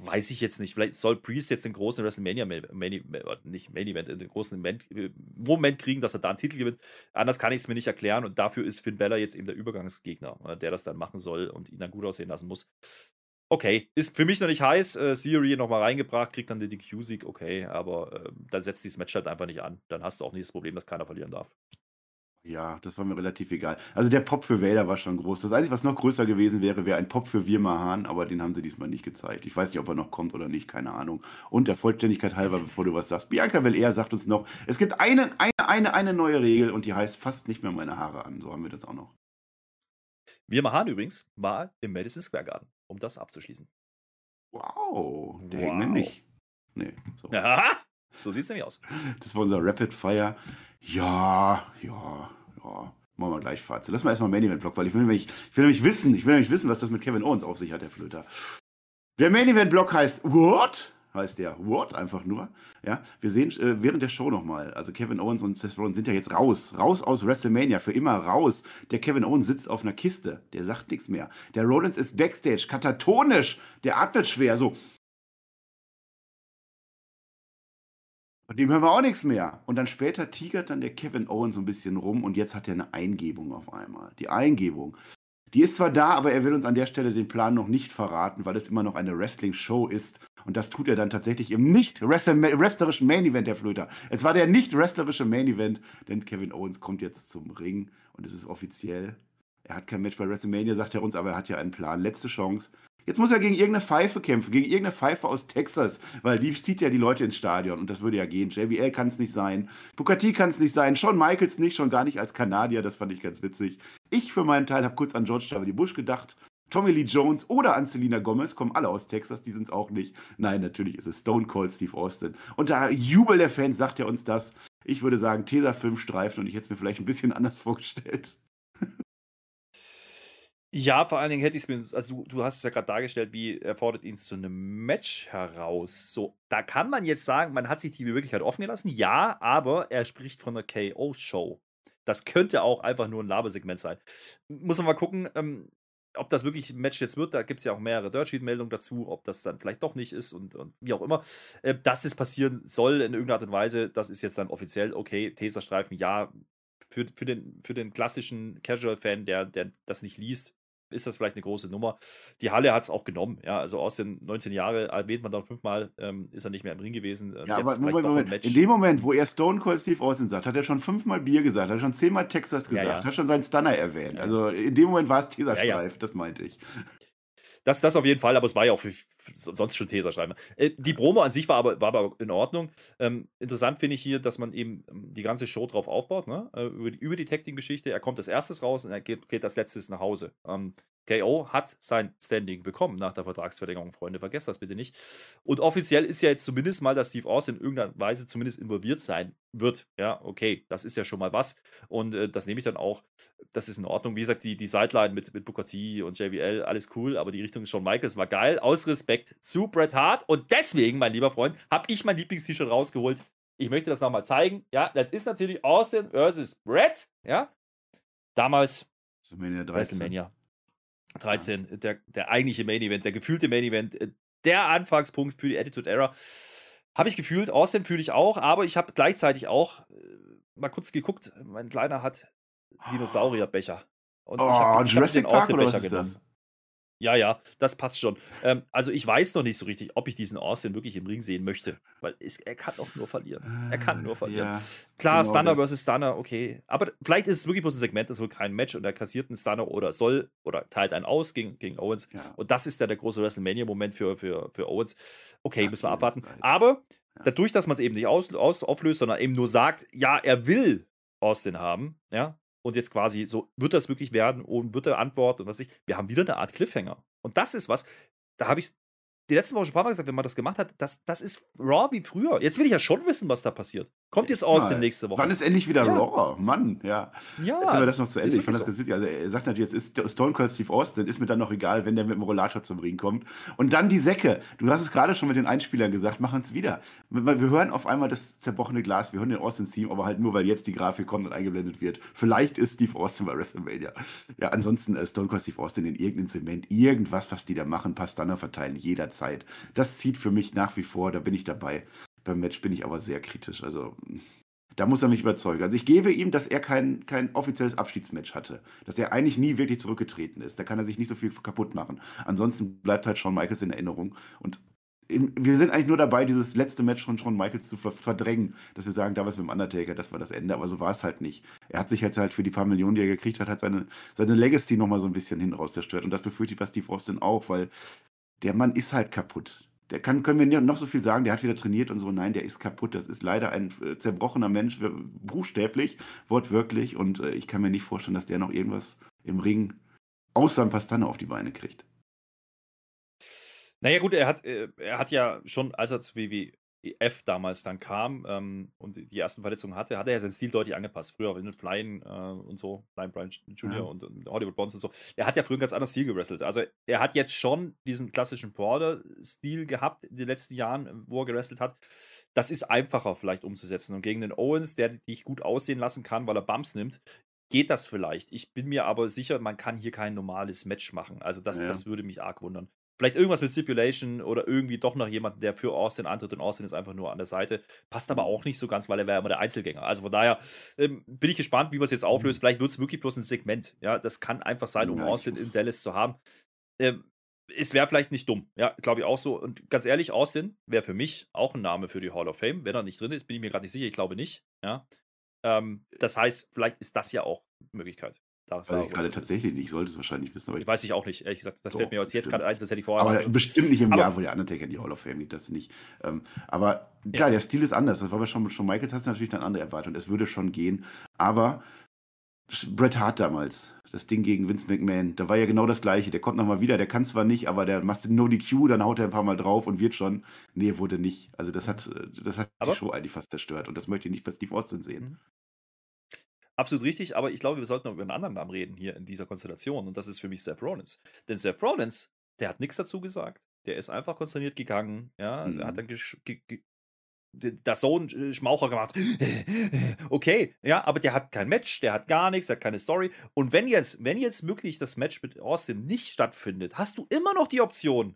Weiß ich jetzt nicht. Vielleicht soll Priest jetzt den großen WrestleMania, Main, äh, nicht Main Event, den großen Moment, äh, Moment kriegen, dass er da einen Titel gewinnt. Anders kann ich es mir nicht erklären. Und dafür ist Finn Bella jetzt eben der Übergangsgegner, der das dann machen soll und ihn dann gut aussehen lassen muss. Okay, ist für mich noch nicht heiß. Äh, Theory nochmal reingebracht, kriegt dann den DQ-Sieg, okay, aber äh, dann setzt dieses Match halt einfach nicht an. Dann hast du auch nicht das Problem, dass keiner verlieren darf. Ja, das war mir relativ egal. Also der Pop für Vader war schon groß. Das Einzige, was noch größer gewesen wäre, wäre ein Pop für Wirma Hahn, aber den haben sie diesmal nicht gezeigt. Ich weiß nicht, ob er noch kommt oder nicht, keine Ahnung. Und der Vollständigkeit halber, bevor du was sagst, Bianca Belair sagt uns noch, es gibt eine, eine, eine, eine neue Regel und die heißt fast nicht mehr meine Haare an. So haben wir das auch noch. Wirma Hahn übrigens war im Madison Square Garden, um das abzuschließen. Wow, der wow. hängt mir nicht. Nee, so. Aha, so sieht es nämlich aus. Das war unser Rapid Fire. Ja, ja, ja. Machen wir gleich Fazit. Lass mal erstmal Main Event Block, weil ich will, nämlich, ich will nämlich wissen, ich will nämlich wissen, was das mit Kevin Owens auf sich hat, der Flöter. Der Main Event Block heißt What? heißt der What einfach nur. Ja, wir sehen äh, während der Show nochmal, also Kevin Owens und Seth Rollins sind ja jetzt raus, raus aus WrestleMania, für immer raus. Der Kevin Owens sitzt auf einer Kiste, der sagt nichts mehr. Der Rollins ist backstage, katatonisch, der atmet schwer, so. Von dem hören wir auch nichts mehr. Und dann später tigert dann der Kevin Owens so ein bisschen rum und jetzt hat er eine Eingebung auf einmal. Die Eingebung. Die ist zwar da, aber er will uns an der Stelle den Plan noch nicht verraten, weil es immer noch eine Wrestling-Show ist. Und das tut er dann tatsächlich im nicht wrestlerischen Main-Event, der Flöter. Es war der nicht wrestlerische Main-Event, denn Kevin Owens kommt jetzt zum Ring und es ist offiziell. Er hat kein Match bei WrestleMania, sagt er uns, aber er hat ja einen Plan. Letzte Chance. Jetzt muss er gegen irgendeine Pfeife kämpfen, gegen irgendeine Pfeife aus Texas, weil die zieht ja die Leute ins Stadion und das würde ja gehen. JBL kann es nicht sein, T kann es nicht sein, Shawn Michaels nicht, schon gar nicht als Kanadier, das fand ich ganz witzig. Ich für meinen Teil habe kurz an George W. Bush gedacht, Tommy Lee Jones oder an Selena Gomez, kommen alle aus Texas, die sind es auch nicht. Nein, natürlich ist es Stone Cold Steve Austin. Und da Jubel der Fans sagt er uns das. Ich würde sagen, Tesa 5 Streifen und ich hätte es mir vielleicht ein bisschen anders vorgestellt. Ja, vor allen Dingen hätte ich es mir, also du, du hast es ja gerade dargestellt, wie er fordert ihn zu einem Match heraus. So, da kann man jetzt sagen, man hat sich die Möglichkeit offen gelassen, ja, aber er spricht von einer KO-Show. Das könnte auch einfach nur ein Labesegment sein. Muss man mal gucken, ähm, ob das wirklich ein Match jetzt wird. Da gibt es ja auch mehrere Dirtsheet-Meldungen dazu, ob das dann vielleicht doch nicht ist und, und wie auch immer. Äh, dass es passieren soll in irgendeiner Art und Weise, das ist jetzt dann offiziell, okay, Taserstreifen, ja, für, für, den, für den klassischen Casual-Fan, der, der das nicht liest, ist das vielleicht eine große Nummer. Die Halle hat es auch genommen. Ja, also aus den 19 Jahren erwähnt man dann fünfmal, ähm, ist er nicht mehr im Ring gewesen. Ähm, ja, aber Moment, Moment. In dem Moment, wo er Stone Cold Steve Austin sagt, hat er schon fünfmal Bier gesagt, hat er schon zehnmal Texas gesagt, ja, ja. hat schon seinen Stunner erwähnt. Also in dem Moment war es dieser Streif, das meinte ich. Das, das auf jeden Fall, aber es war ja auch für, sonst schon Teserschreiber. Äh, die Promo an sich war aber, war aber in Ordnung. Ähm, interessant finde ich hier, dass man eben ähm, die ganze Show drauf aufbaut, ne? Äh, über, die, über die Tag-Team-Geschichte. Er kommt als erstes raus und er geht, geht als letztes nach Hause. Ähm, KO hat sein Standing bekommen nach der Vertragsverlängerung, Freunde, vergesst das bitte nicht. Und offiziell ist ja jetzt zumindest mal, dass Steve Austin in irgendeiner Weise zumindest involviert sein wird. Ja, okay, das ist ja schon mal was. Und äh, das nehme ich dann auch, das ist in Ordnung. Wie gesagt, die, die Sideline mit, mit Booker T und JBL, alles cool, aber die Richtung Shawn Michaels war geil. Aus Respekt zu Bret Hart. Und deswegen, mein lieber Freund, habe ich mein Lieblings-T-Shirt rausgeholt. Ich möchte das nochmal zeigen. Ja, das ist natürlich Austin versus Bret. Ja, damals WrestleMania 13. WrestleMania 13, ja. der, der eigentliche Main Event, der gefühlte Main Event, äh, der Anfangspunkt für die Attitude Era. Habe ich gefühlt, Austin fühle ich auch, aber ich habe gleichzeitig auch äh, mal kurz geguckt, mein Kleiner hat Dinosaurierbecher. Und oh, ich hab den Austin-Becher genommen. Das? Ja, ja, das passt schon. Ähm, also ich weiß noch nicht so richtig, ob ich diesen Austin wirklich im Ring sehen möchte, weil es, er kann auch nur verlieren. Er kann nur verlieren. Ja, Klar, genau Stunner versus Stunner, okay. Aber vielleicht ist es wirklich bloß ein Segment, das ist wohl kein Match und er kassiert einen Stunner oder soll oder teilt einen aus gegen, gegen Owens. Ja. Und das ist dann der große WrestleMania-Moment für, für, für Owens. Okay, das müssen wir abwarten. Aber ja. dadurch, dass man es eben nicht aus, aus, auflöst, sondern eben nur sagt, ja, er will Austin haben, ja, und jetzt quasi so, wird das wirklich werden und wird er antworten und was ich, wir haben wieder eine Art Cliffhanger. Und das ist was, da habe ich die letzten Woche schon ein paar Mal gesagt, wenn man das gemacht hat, das, das ist Raw wie früher. Jetzt will ich ja schon wissen, was da passiert. Kommt jetzt aus der nächste Woche. Wann ist endlich wieder ja. Raw? Mann, ja. Ja. Jetzt haben wir das noch zu Ende. Ich fand das ganz witzig. Also er sagt natürlich, jetzt ist Stone Cold Steve Austin, ist mir dann noch egal, wenn der mit dem Rollator zum Ring kommt. Und dann die Säcke. Du hast es gerade schon mit den Einspielern gesagt, machen es wieder. Wir hören auf einmal das zerbrochene Glas, wir hören den Austin-Theme, aber halt nur, weil jetzt die Grafik kommt und eingeblendet wird. Vielleicht ist Steve Austin bei WrestleMania. Ja, ansonsten äh, Stone Cold Steve Austin in irgendeinem Zement, irgendwas, was die da machen, passt dann verteilen, jederzeit. Das zieht für mich nach wie vor, da bin ich dabei. Beim Match bin ich aber sehr kritisch. Also da muss er mich überzeugen. Also ich gebe ihm, dass er kein, kein offizielles Abschiedsmatch hatte. Dass er eigentlich nie wirklich zurückgetreten ist. Da kann er sich nicht so viel kaputt machen. Ansonsten bleibt halt Shawn Michaels in Erinnerung. Und wir sind eigentlich nur dabei, dieses letzte Match von Shawn Michaels zu verdrängen, dass wir sagen, damals mit dem Undertaker, das war das Ende, aber so war es halt nicht. Er hat sich jetzt halt für die paar Millionen, die er gekriegt hat, hat seine, seine Legacy nochmal so ein bisschen hin zerstört. Und das befürchte ich bei Steve Austin auch, weil der Mann ist halt kaputt der kann, können wir noch so viel sagen, der hat wieder trainiert und so. Nein, der ist kaputt. Das ist leider ein äh, zerbrochener Mensch, buchstäblich, wortwörtlich. Und äh, ich kann mir nicht vorstellen, dass der noch irgendwas im Ring außer ein Pastanne auf die Beine kriegt. Naja, gut, er hat, äh, er hat ja schon, als er zu WWE F damals dann kam ähm, und die ersten Verletzungen hatte, hat er ja seinen Stil deutlich angepasst. Früher in den Flyen äh, und so, Flyen Brian Jr. Ja. Und, und, Hollywood Bonds und so. Er hat ja früher einen ganz anderen Stil gewrestelt. Also er hat jetzt schon diesen klassischen Border-Stil gehabt in den letzten Jahren, wo er gewrestelt hat. Das ist einfacher vielleicht umzusetzen. Und gegen den Owens, der dich gut aussehen lassen kann, weil er Bumps nimmt, geht das vielleicht. Ich bin mir aber sicher, man kann hier kein normales Match machen. Also das, ja. das würde mich arg wundern. Vielleicht irgendwas mit Stipulation oder irgendwie doch noch jemanden, der für Austin antritt und Austin ist einfach nur an der Seite. Passt aber auch nicht so ganz, weil er wäre immer der Einzelgänger. Also von daher ähm, bin ich gespannt, wie man es jetzt auflöst. Mhm. Vielleicht wird es wirklich bloß ein Segment. Ja, das kann einfach sein, um ja, Austin in Dallas zu haben. Ähm, es wäre vielleicht nicht dumm. Ja, glaube ich auch so. Und ganz ehrlich, Austin wäre für mich auch ein Name für die Hall of Fame. Wenn er nicht drin ist, bin ich mir gerade nicht sicher. Ich glaube nicht. Ja. Ähm, das heißt, vielleicht ist das ja auch eine Möglichkeit. Das weiß ich gerade tatsächlich nicht. Ich sollte es wahrscheinlich wissen. Aber ich weiß ich auch nicht, ehrlich gesagt. Das so, fällt mir jetzt gerade ein, das hätte ich vorher. Aber bestimmt nicht im aber, Jahr, wo der Undertaker in die Hall of Fame geht, das nicht. Ähm, aber klar, ja. der Stil ist anders. Das war schon mit Shawn Michaels, hast du natürlich eine andere Erwartung. Es würde schon gehen. Aber Bret Hart damals, das Ding gegen Vince McMahon, da war ja genau das Gleiche. Der kommt nochmal wieder, der kann zwar nicht, aber der macht No DQ, dann haut er ein paar Mal drauf und wird schon. Nee, wurde nicht. Also das hat, das hat die Show eigentlich fast zerstört. Und das möchte ich nicht bei Steve Austin sehen. Mhm. Absolut richtig, aber ich glaube, wir sollten noch über einen anderen Namen reden hier in dieser Konstellation und das ist für mich Seth Rollins. Denn Seth Rollins, der hat nichts dazu gesagt. Der ist einfach konsterniert gegangen, ja, mhm. hat dann das Sohn äh, Schmaucher gemacht. okay, ja, aber der hat kein Match, der hat gar nichts, der hat keine Story. Und wenn jetzt, wenn jetzt wirklich das Match mit Austin nicht stattfindet, hast du immer noch die Option,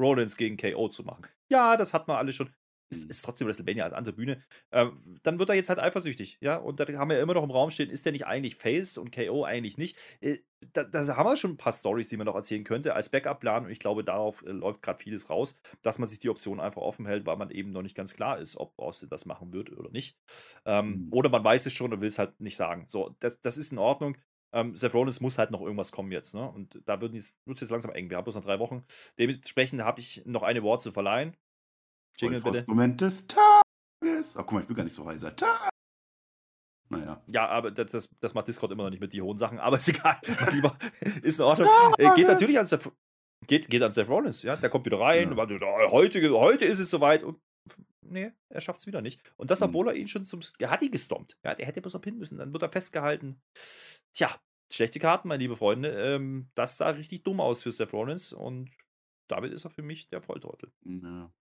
Rollins gegen KO zu machen. Ja, das hat man alle schon ist, ist trotzdem WrestleMania als andere Bühne, äh, dann wird er jetzt halt eifersüchtig, ja, und da haben wir immer noch im Raum stehen, ist der nicht eigentlich Face und KO eigentlich nicht? Äh, da, da, haben wir schon ein paar Stories, die man noch erzählen könnte als Backup-Plan und ich glaube, darauf äh, läuft gerade vieles raus, dass man sich die Option einfach offen hält, weil man eben noch nicht ganz klar ist, ob Austin das machen wird oder nicht. Ähm, mhm. Oder man weiß es schon und will es halt nicht sagen. So, das, das ist in Ordnung. Ähm, Seth Rollins muss halt noch irgendwas kommen jetzt, ne? Und da wird es jetzt langsam eng. Wir haben bloß noch drei Wochen. Dementsprechend habe ich noch eine Award zu verleihen. Jingle bitte. Moment des Tages. Ach, guck mal, ich bin gar nicht so heiser. Tag. Naja. Ja, aber das, das macht Discord immer noch nicht mit die hohen Sachen, aber ist egal. Lieber, ist in Ordnung. Äh, geht natürlich an Seth, geht, geht an Seth Rollins, ja. Der kommt wieder rein. Ja. Und, heute, heute ist es soweit. Und nee, er schafft es wieder nicht. Und das, hm. obwohl er ihn schon zum. Er hat ihn gestompt. Ja, der hätte bloß noch hin müssen. Dann wird er festgehalten. Tja, schlechte Karten, meine liebe Freunde. Ähm, das sah richtig dumm aus für Seth Rollins. Und damit ist er für mich der Volltrottel. Ja.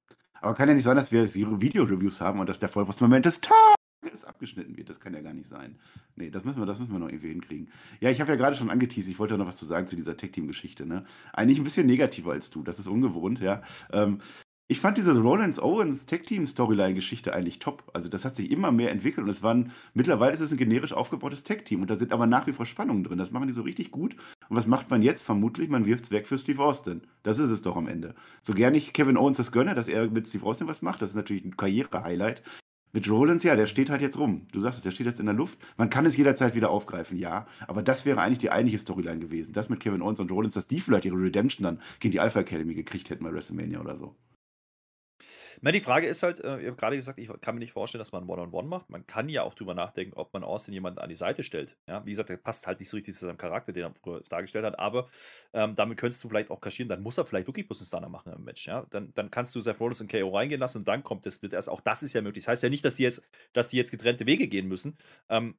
Aber kann ja nicht sein, dass wir Video-Reviews haben und dass der Vollwurstmoment des Tages abgeschnitten wird. Das kann ja gar nicht sein. Nee, das müssen wir, das müssen wir noch irgendwie hinkriegen. Ja, ich habe ja gerade schon angeteased, ich wollte noch was zu sagen zu dieser Tech-Team-Geschichte. Ne? Eigentlich ein bisschen negativer als du, das ist ungewohnt, ja. Ähm, ich fand diese Rollins Owens Tag Team Storyline Geschichte eigentlich top. Also das hat sich immer mehr entwickelt und es waren mittlerweile ist es ein generisch aufgebautes Tag Team und da sind aber nach wie vor Spannungen drin. Das machen die so richtig gut. Und was macht man jetzt? Vermutlich, man wirft es weg für Steve Austin. Das ist es doch am Ende. So gerne ich Kevin Owens das gönne, dass er mit Steve Austin was macht, das ist natürlich ein Karriere-Highlight. Mit Rollins, ja, der steht halt jetzt rum. Du sagst es, der steht jetzt in der Luft. Man kann es jederzeit wieder aufgreifen, ja. Aber das wäre eigentlich die eigentliche Storyline gewesen. Das mit Kevin Owens und Rollins, dass die vielleicht ihre Redemption dann gegen die Alpha Academy gekriegt hätten bei WrestleMania oder so. Na, die Frage ist halt, äh, ich habe gerade gesagt, ich kann mir nicht vorstellen, dass man One-on-One -on -One macht. Man kann ja auch drüber nachdenken, ob man Austin jemanden an die Seite stellt. Ja, wie gesagt, der passt halt nicht so richtig zu seinem Charakter, den er früher dargestellt hat, aber ähm, damit könntest du vielleicht auch kaschieren, dann muss er vielleicht wirklich bloß einen Stunner machen im Match. Ja? Dann, dann kannst du Seth Rollins und KO reingehen lassen und dann kommt das Split erst. Auch das ist ja möglich. Das heißt ja nicht, dass die jetzt, dass die jetzt getrennte Wege gehen müssen. Ähm,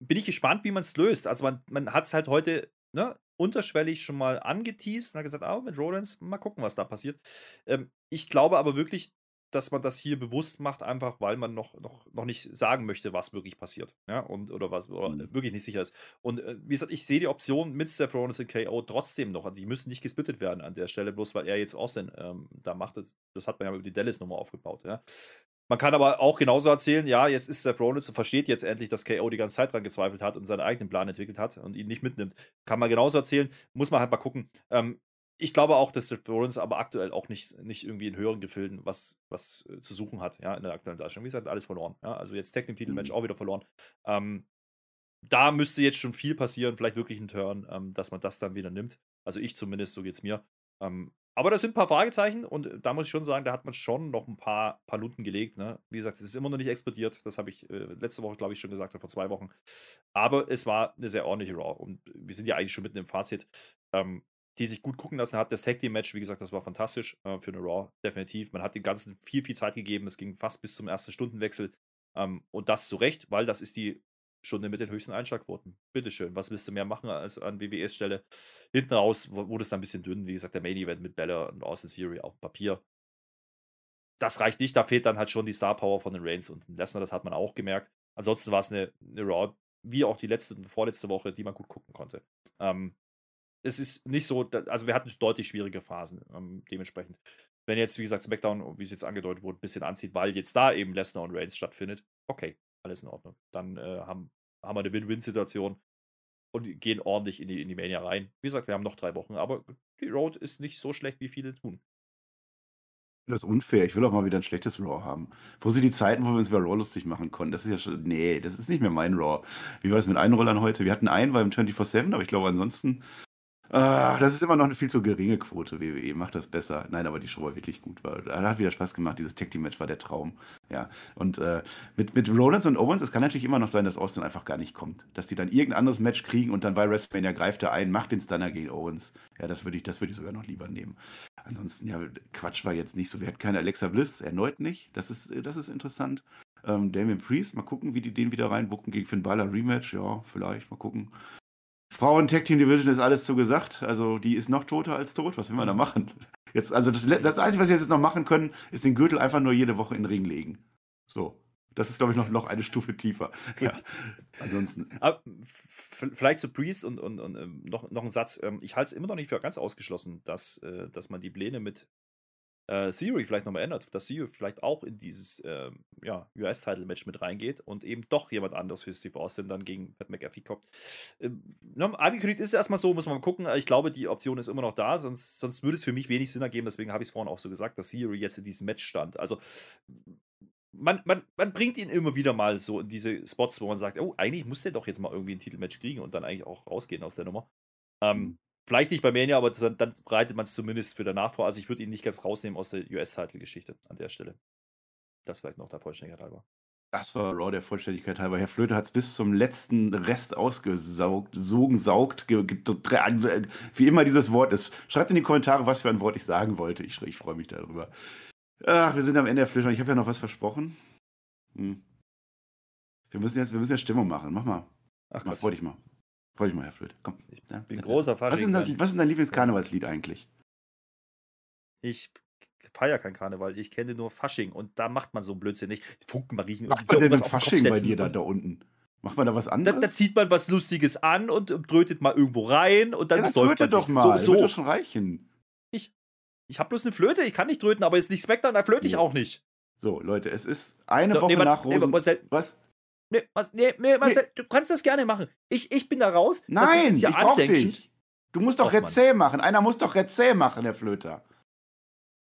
bin ich gespannt, wie man es löst. Also man, man hat es halt heute ne, unterschwellig schon mal angeteased und hat gesagt, ah, mit Rollins, mal gucken, was da passiert. Ähm, ich glaube aber wirklich, dass man das hier bewusst macht, einfach weil man noch, noch, noch nicht sagen möchte, was wirklich passiert. Ja, und oder was oder mhm. wirklich nicht sicher ist. Und äh, wie gesagt, ich sehe die Option mit Seth Rollins und KO trotzdem noch. Also die müssen nicht gesplittet werden an der Stelle, bloß weil er jetzt Austin ähm, da macht. Das, das hat man ja über die Dallas-Nummer aufgebaut. Ja. Man kann aber auch genauso erzählen, ja, jetzt ist Seth Rollins und versteht jetzt endlich, dass KO die ganze Zeit dran gezweifelt hat und seinen eigenen Plan entwickelt hat und ihn nicht mitnimmt. Kann man genauso erzählen, muss man halt mal gucken. Ähm, ich glaube auch, dass Seth Rollins aber aktuell auch nicht, nicht irgendwie in höheren Gefilden was, was äh, zu suchen hat, ja, in der aktuellen Darstellung. Wie gesagt, alles verloren. Ja? Also jetzt Tag Titel Match mhm. auch wieder verloren. Ähm, da müsste jetzt schon viel passieren, vielleicht wirklich ein Turn, ähm, dass man das dann wieder nimmt. Also ich zumindest, so geht es mir. Ähm, aber das sind ein paar Fragezeichen und äh, da muss ich schon sagen, da hat man schon noch ein paar, paar Lunden gelegt. Ne? Wie gesagt, es ist immer noch nicht explodiert. Das habe ich äh, letzte Woche, glaube ich, schon gesagt, oder vor zwei Wochen. Aber es war eine sehr ordentliche Raw und wir sind ja eigentlich schon mitten im Fazit. Ähm, die sich gut gucken lassen hat. Das Tag Team Match, wie gesagt, das war fantastisch äh, für eine Raw, definitiv. Man hat den Ganzen viel, viel Zeit gegeben. Es ging fast bis zum ersten Stundenwechsel. Ähm, und das zu Recht, weil das ist die Stunde mit den höchsten Einschlagquoten. Bitteschön, was willst du mehr machen als an WWEs Stelle? Hinten raus wurde es dann ein bisschen dünn. Wie gesagt, der Main Event mit Bella und Austin Theory auf Papier. Das reicht nicht, da fehlt dann halt schon die Star Power von den Reigns und den Lesnar, das hat man auch gemerkt. Ansonsten war es eine, eine Raw, wie auch die letzte und vorletzte Woche, die man gut gucken konnte. Ähm, es ist nicht so, also wir hatten deutlich schwierige Phasen ähm, dementsprechend. Wenn jetzt, wie gesagt, SmackDown, wie es jetzt angedeutet wurde, ein bisschen anzieht, weil jetzt da eben Lesnar und Reigns stattfindet, okay, alles in Ordnung. Dann äh, haben, haben wir eine Win-Win-Situation und gehen ordentlich in die, in die Mania rein. Wie gesagt, wir haben noch drei Wochen, aber die Road ist nicht so schlecht, wie viele tun. Das ist unfair. Ich will auch mal wieder ein schlechtes Raw haben. Wo sind die Zeiten, wo wir uns über Raw lustig machen konnten? Das ist ja schon. Nee, das ist nicht mehr mein Raw. Wie war es mit Einrollern heute? Wir hatten einen beim 24-7, aber ich glaube, ansonsten Ah, das ist immer noch eine viel zu geringe Quote. WWE macht das besser. Nein, aber die Show war wirklich gut. War, hat wieder Spaß gemacht. Dieses Tag Team Match war der Traum. Ja. Und äh, mit, mit Rollins und Owens, es kann natürlich immer noch sein, dass Austin einfach gar nicht kommt. Dass die dann irgendein anderes Match kriegen und dann bei WrestleMania greift er ein, macht den Stunner gegen Owens. Ja, das würde ich, das ich sogar noch lieber nehmen. Ansonsten, ja, Quatsch war jetzt nicht so. Wir hatten keine Alexa Bliss, erneut nicht. Das ist, das ist interessant. Ähm, Damien Priest, mal gucken, wie die den wieder reinbucken gegen Finn Balor Rematch. Ja, vielleicht, mal gucken. Frauen Tag Team Division ist alles zu gesagt. Also die ist noch toter als tot. Was will man da machen? Jetzt, also das, das Einzige, was wir jetzt noch machen können, ist den Gürtel einfach nur jede Woche in den Ring legen. So. Das ist, glaube ich, noch, noch eine Stufe tiefer. Ja. Ansonsten. Aber vielleicht zu Priest und, und, und ähm, noch, noch ein Satz. Ähm, ich halte es immer noch nicht für ganz ausgeschlossen, dass, äh, dass man die Pläne mit äh, Theory vielleicht nochmal ändert, dass Theory vielleicht auch in dieses äh, ja, US-Title-Match mit reingeht und eben doch jemand anderes für Steve Austin dann gegen Pat McAfee kommt. Ähm, angekündigt ist es erstmal so, muss man mal gucken. Ich glaube, die Option ist immer noch da, sonst, sonst würde es für mich wenig Sinn ergeben. Deswegen habe ich es vorhin auch so gesagt, dass Theory jetzt in diesem Match stand. Also man, man, man bringt ihn immer wieder mal so in diese Spots, wo man sagt, oh, eigentlich muss der doch jetzt mal irgendwie ein Titelmatch kriegen und dann eigentlich auch rausgehen aus der Nummer. Ähm, mhm. Vielleicht nicht bei Mania, aber dann, dann bereitet man es zumindest für danach vor. Also ich würde ihn nicht ganz rausnehmen aus der US-Title-Geschichte an der Stelle. Das vielleicht noch der Vollständigkeit halber. Das war Raw der Vollständigkeit halber. Herr Flöte hat es bis zum letzten Rest ausgesaugt, sogen, saugt, wie immer dieses Wort ist. Schreibt in die Kommentare, was für ein Wort ich sagen wollte. Ich, ich freue mich darüber. Ach, wir sind am Ende der Flöte. Ich habe ja noch was versprochen. Hm. Wir müssen jetzt, wir müssen jetzt Stimmung machen. Mach mal. Ach Gott. Freu dich mal. Freu dich mal, Herr Flöte. Komm. Ich bin ja, großer Fasching. Was ist, das, was ist dein Lieblingskarnevalslied eigentlich? Ich feiere kein Karneval. Ich kenne nur Fasching und da macht man so einen Blödsinn nicht. Funkenmarien. Macht man denn Fasching bei dir da, da unten? Macht man da was anderes? Da, da, zieht man was Lustiges an und drötet mal irgendwo rein und dann ja, dann man doch mal. So, so. Wird doch schon reichen. Ich, ich habe bloß eine Flöte, ich kann nicht tröten, aber ist nicht Smackdown, da flöte ich auch nicht. So, Leute, es ist eine so, Woche nee, nach Rosen. Nee, was? Nee, nee, nee, Marcel, nee. du kannst das gerne machen. Ich, ich bin da raus. Nein, ich brauch dich. Du musst doch Rezä machen. Einer muss doch Rezä machen, der Flöter.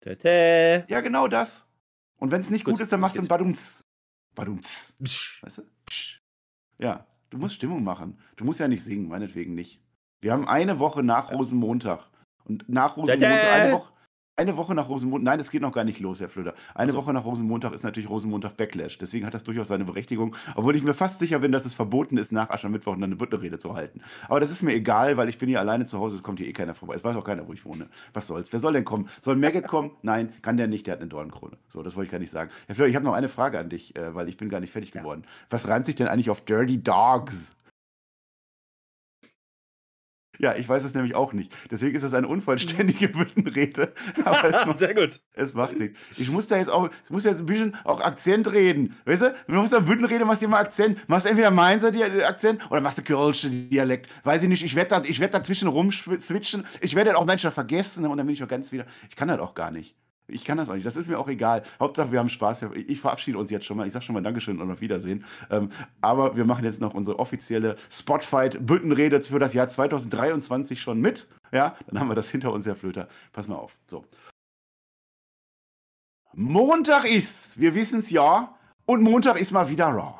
Tete. Ja, genau das. Und wenn es nicht gut, gut, ist, dann machst du ein Badumts. Badumts. Weißt du? Psch. Ja, du musst Stimmung machen. Du musst ja nicht singen, meinetwegen nicht. Wir haben eine Woche nach Rosenmontag. Und nach Rosenmontag, eine Woche, eine Woche nach Rosenmontag, nein, es geht noch gar nicht los, Herr Flöter. Eine also. Woche nach Rosenmontag ist natürlich Rosenmontag Backlash. Deswegen hat das durchaus seine Berechtigung. Obwohl ich mir fast sicher bin, dass es verboten ist, nach Aschermittwoch eine Büttenrede zu halten. Aber das ist mir egal, weil ich bin hier alleine zu Hause, es kommt hier eh keiner vorbei. Es weiß auch keiner, wo ich wohne. Was soll's? Wer soll denn kommen? Soll Maggot kommen? Nein, kann der nicht, der hat eine Dornkrone. So, das wollte ich gar nicht sagen. Herr Flöter, ich habe noch eine Frage an dich, äh, weil ich bin gar nicht fertig ja. geworden. Was reimt sich denn eigentlich auf Dirty Dogs? Ja, ich weiß es nämlich auch nicht. Deswegen ist es eine unvollständige Büttenrede. Aber Sehr gut. Es macht nichts. Ich muss da jetzt auch, ich muss jetzt ein bisschen auch Akzent reden. Weißt du, wenn du musst da Büttenrede, machst du immer Akzent. Machst entweder Mainzer Akzent oder machst du Kölsche Dialekt. Weiß ich nicht, ich werde da, ich werd dazwischen rumswitchen. Ich werde auch manchmal vergessen und dann bin ich auch ganz wieder. Ich kann das auch gar nicht. Ich kann das auch nicht. Das ist mir auch egal. Hauptsache, wir haben Spaß. Ich verabschiede uns jetzt schon mal. Ich sage schon mal Dankeschön und auf Wiedersehen. Ähm, aber wir machen jetzt noch unsere offizielle Spotfight-Büttenrede für das Jahr 2023 schon mit. Ja, dann haben wir das hinter uns, Herr Flöter. Pass mal auf. So. Montag ist, wir wissen es ja, und Montag ist mal wieder Raw.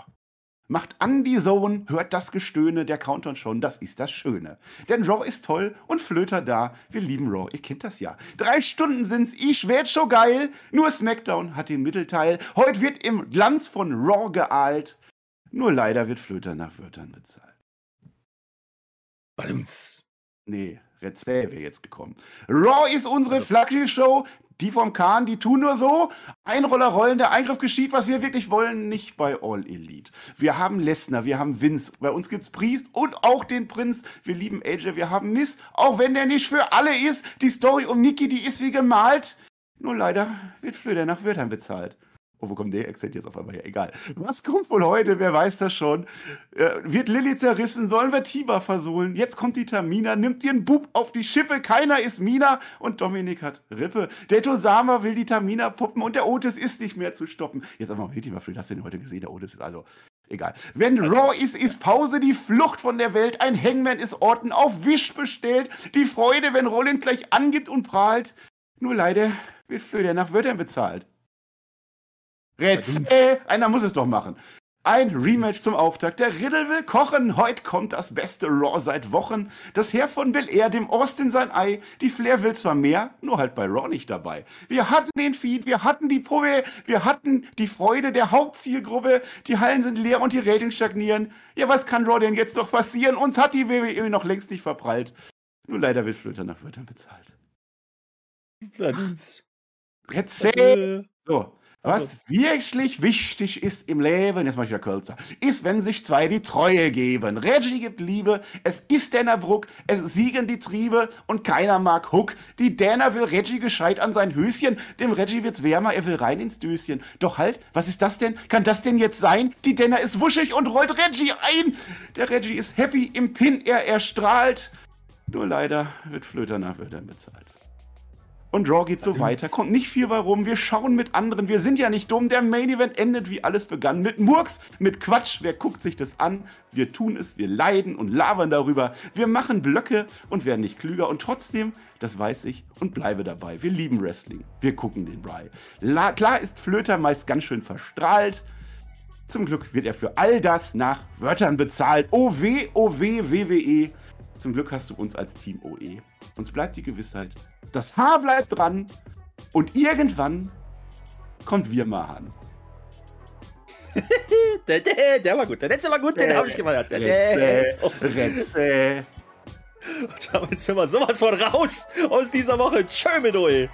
Macht an die Zone, hört das Gestöhne der Countdown schon, das ist das Schöne. Denn Raw ist toll und Flöter da, wir lieben Raw, ihr kennt das ja. Drei Stunden sind's, ich werd schon geil, nur SmackDown hat den Mittelteil. Heute wird im Glanz von Raw geahlt, nur leider wird Flöter nach Wörtern bezahlt. Bums. Nee, Red wäre jetzt gekommen. Raw ist unsere also Flaggschiff-Show, die vom Kahn, die tun nur so. Einroller rollen, der Eingriff geschieht, was wir wirklich wollen, nicht bei All Elite. Wir haben Lesnar, wir haben Vince, bei uns gibt's Priest und auch den Prinz. Wir lieben AJ, wir haben Miss, auch wenn der nicht für alle ist. Die Story um Nikki, die ist wie gemalt. Nur leider wird Flöder nach Wörtern bezahlt. Oh, wo kommt der Akzent jetzt auf einmal her? Egal. Was kommt wohl heute? Wer weiß das schon? Äh, wird Lilly zerrissen? Sollen wir Tiba versohlen? Jetzt kommt die Tamina, nimmt ihren Bub auf die Schippe. Keiner ist Mina und Dominik hat Rippe. Der Tosama will die Tamina puppen und der Otis ist nicht mehr zu stoppen. Jetzt aber mal, mal, wie hast du den heute gesehen? Der Otis ist also Egal. Wenn Raw ist, ist Pause, die Flucht von der Welt. Ein Hangman ist Orten auf Wisch bestellt. Die Freude, wenn Rollins gleich angibt und prahlt. Nur leider wird Flöder nach Wörtern bezahlt. Rätsel. Einer muss es doch machen. Ein Rematch zum Auftakt. Der Riddle will kochen. Heute kommt das beste Raw seit Wochen. Das Herr von Bel Air, dem Austin sein Ei. Die Flair will zwar mehr, nur halt bei Raw nicht dabei. Wir hatten den Feed, wir hatten die Probe, wir hatten die Freude der Hauptzielgruppe. Die Hallen sind leer und die Ratings stagnieren. Ja, was kann Raw denn jetzt noch passieren? Uns hat die WWE noch längst nicht verprallt. Nur leider wird Flöter nach Wörtern bezahlt. Verdient. Rätsel. So. Was wirklich wichtig ist im Leben, jetzt mach ich wieder kürzer, ist, wenn sich zwei die Treue geben. Reggie gibt Liebe, es ist Bruck, es siegen die Triebe und keiner mag Huck. Die Däner will Reggie gescheit an sein Höschen, dem Reggie wird's wärmer, er will rein ins Döschen. Doch halt, was ist das denn? Kann das denn jetzt sein? Die Däner ist wuschig und rollt Reggie ein. Der Reggie ist happy im Pin, er erstrahlt. Nur leider wird Flöter nach Wörtern bezahlt. Und Raw geht so weiter, kommt nicht viel warum. Wir schauen mit anderen, wir sind ja nicht dumm. Der Main Event endet wie alles begann. Mit Murks, mit Quatsch. Wer guckt sich das an? Wir tun es, wir leiden und labern darüber. Wir machen Blöcke und werden nicht klüger. Und trotzdem, das weiß ich und bleibe dabei. Wir lieben Wrestling. Wir gucken den Bry. La klar ist Flöter meist ganz schön verstrahlt. Zum Glück wird er für all das nach Wörtern bezahlt. Oh weh, WWE. Zum Glück hast du uns als Team OE. Uns bleibt die Gewissheit, das Haar bleibt dran und irgendwann kommt wir mal an. der, der, der, war gut, der letzte war gut, den habe ich gemacht. Retze, Retze. Und damit sind wir sowas von raus aus dieser Woche. Tschö mit euch.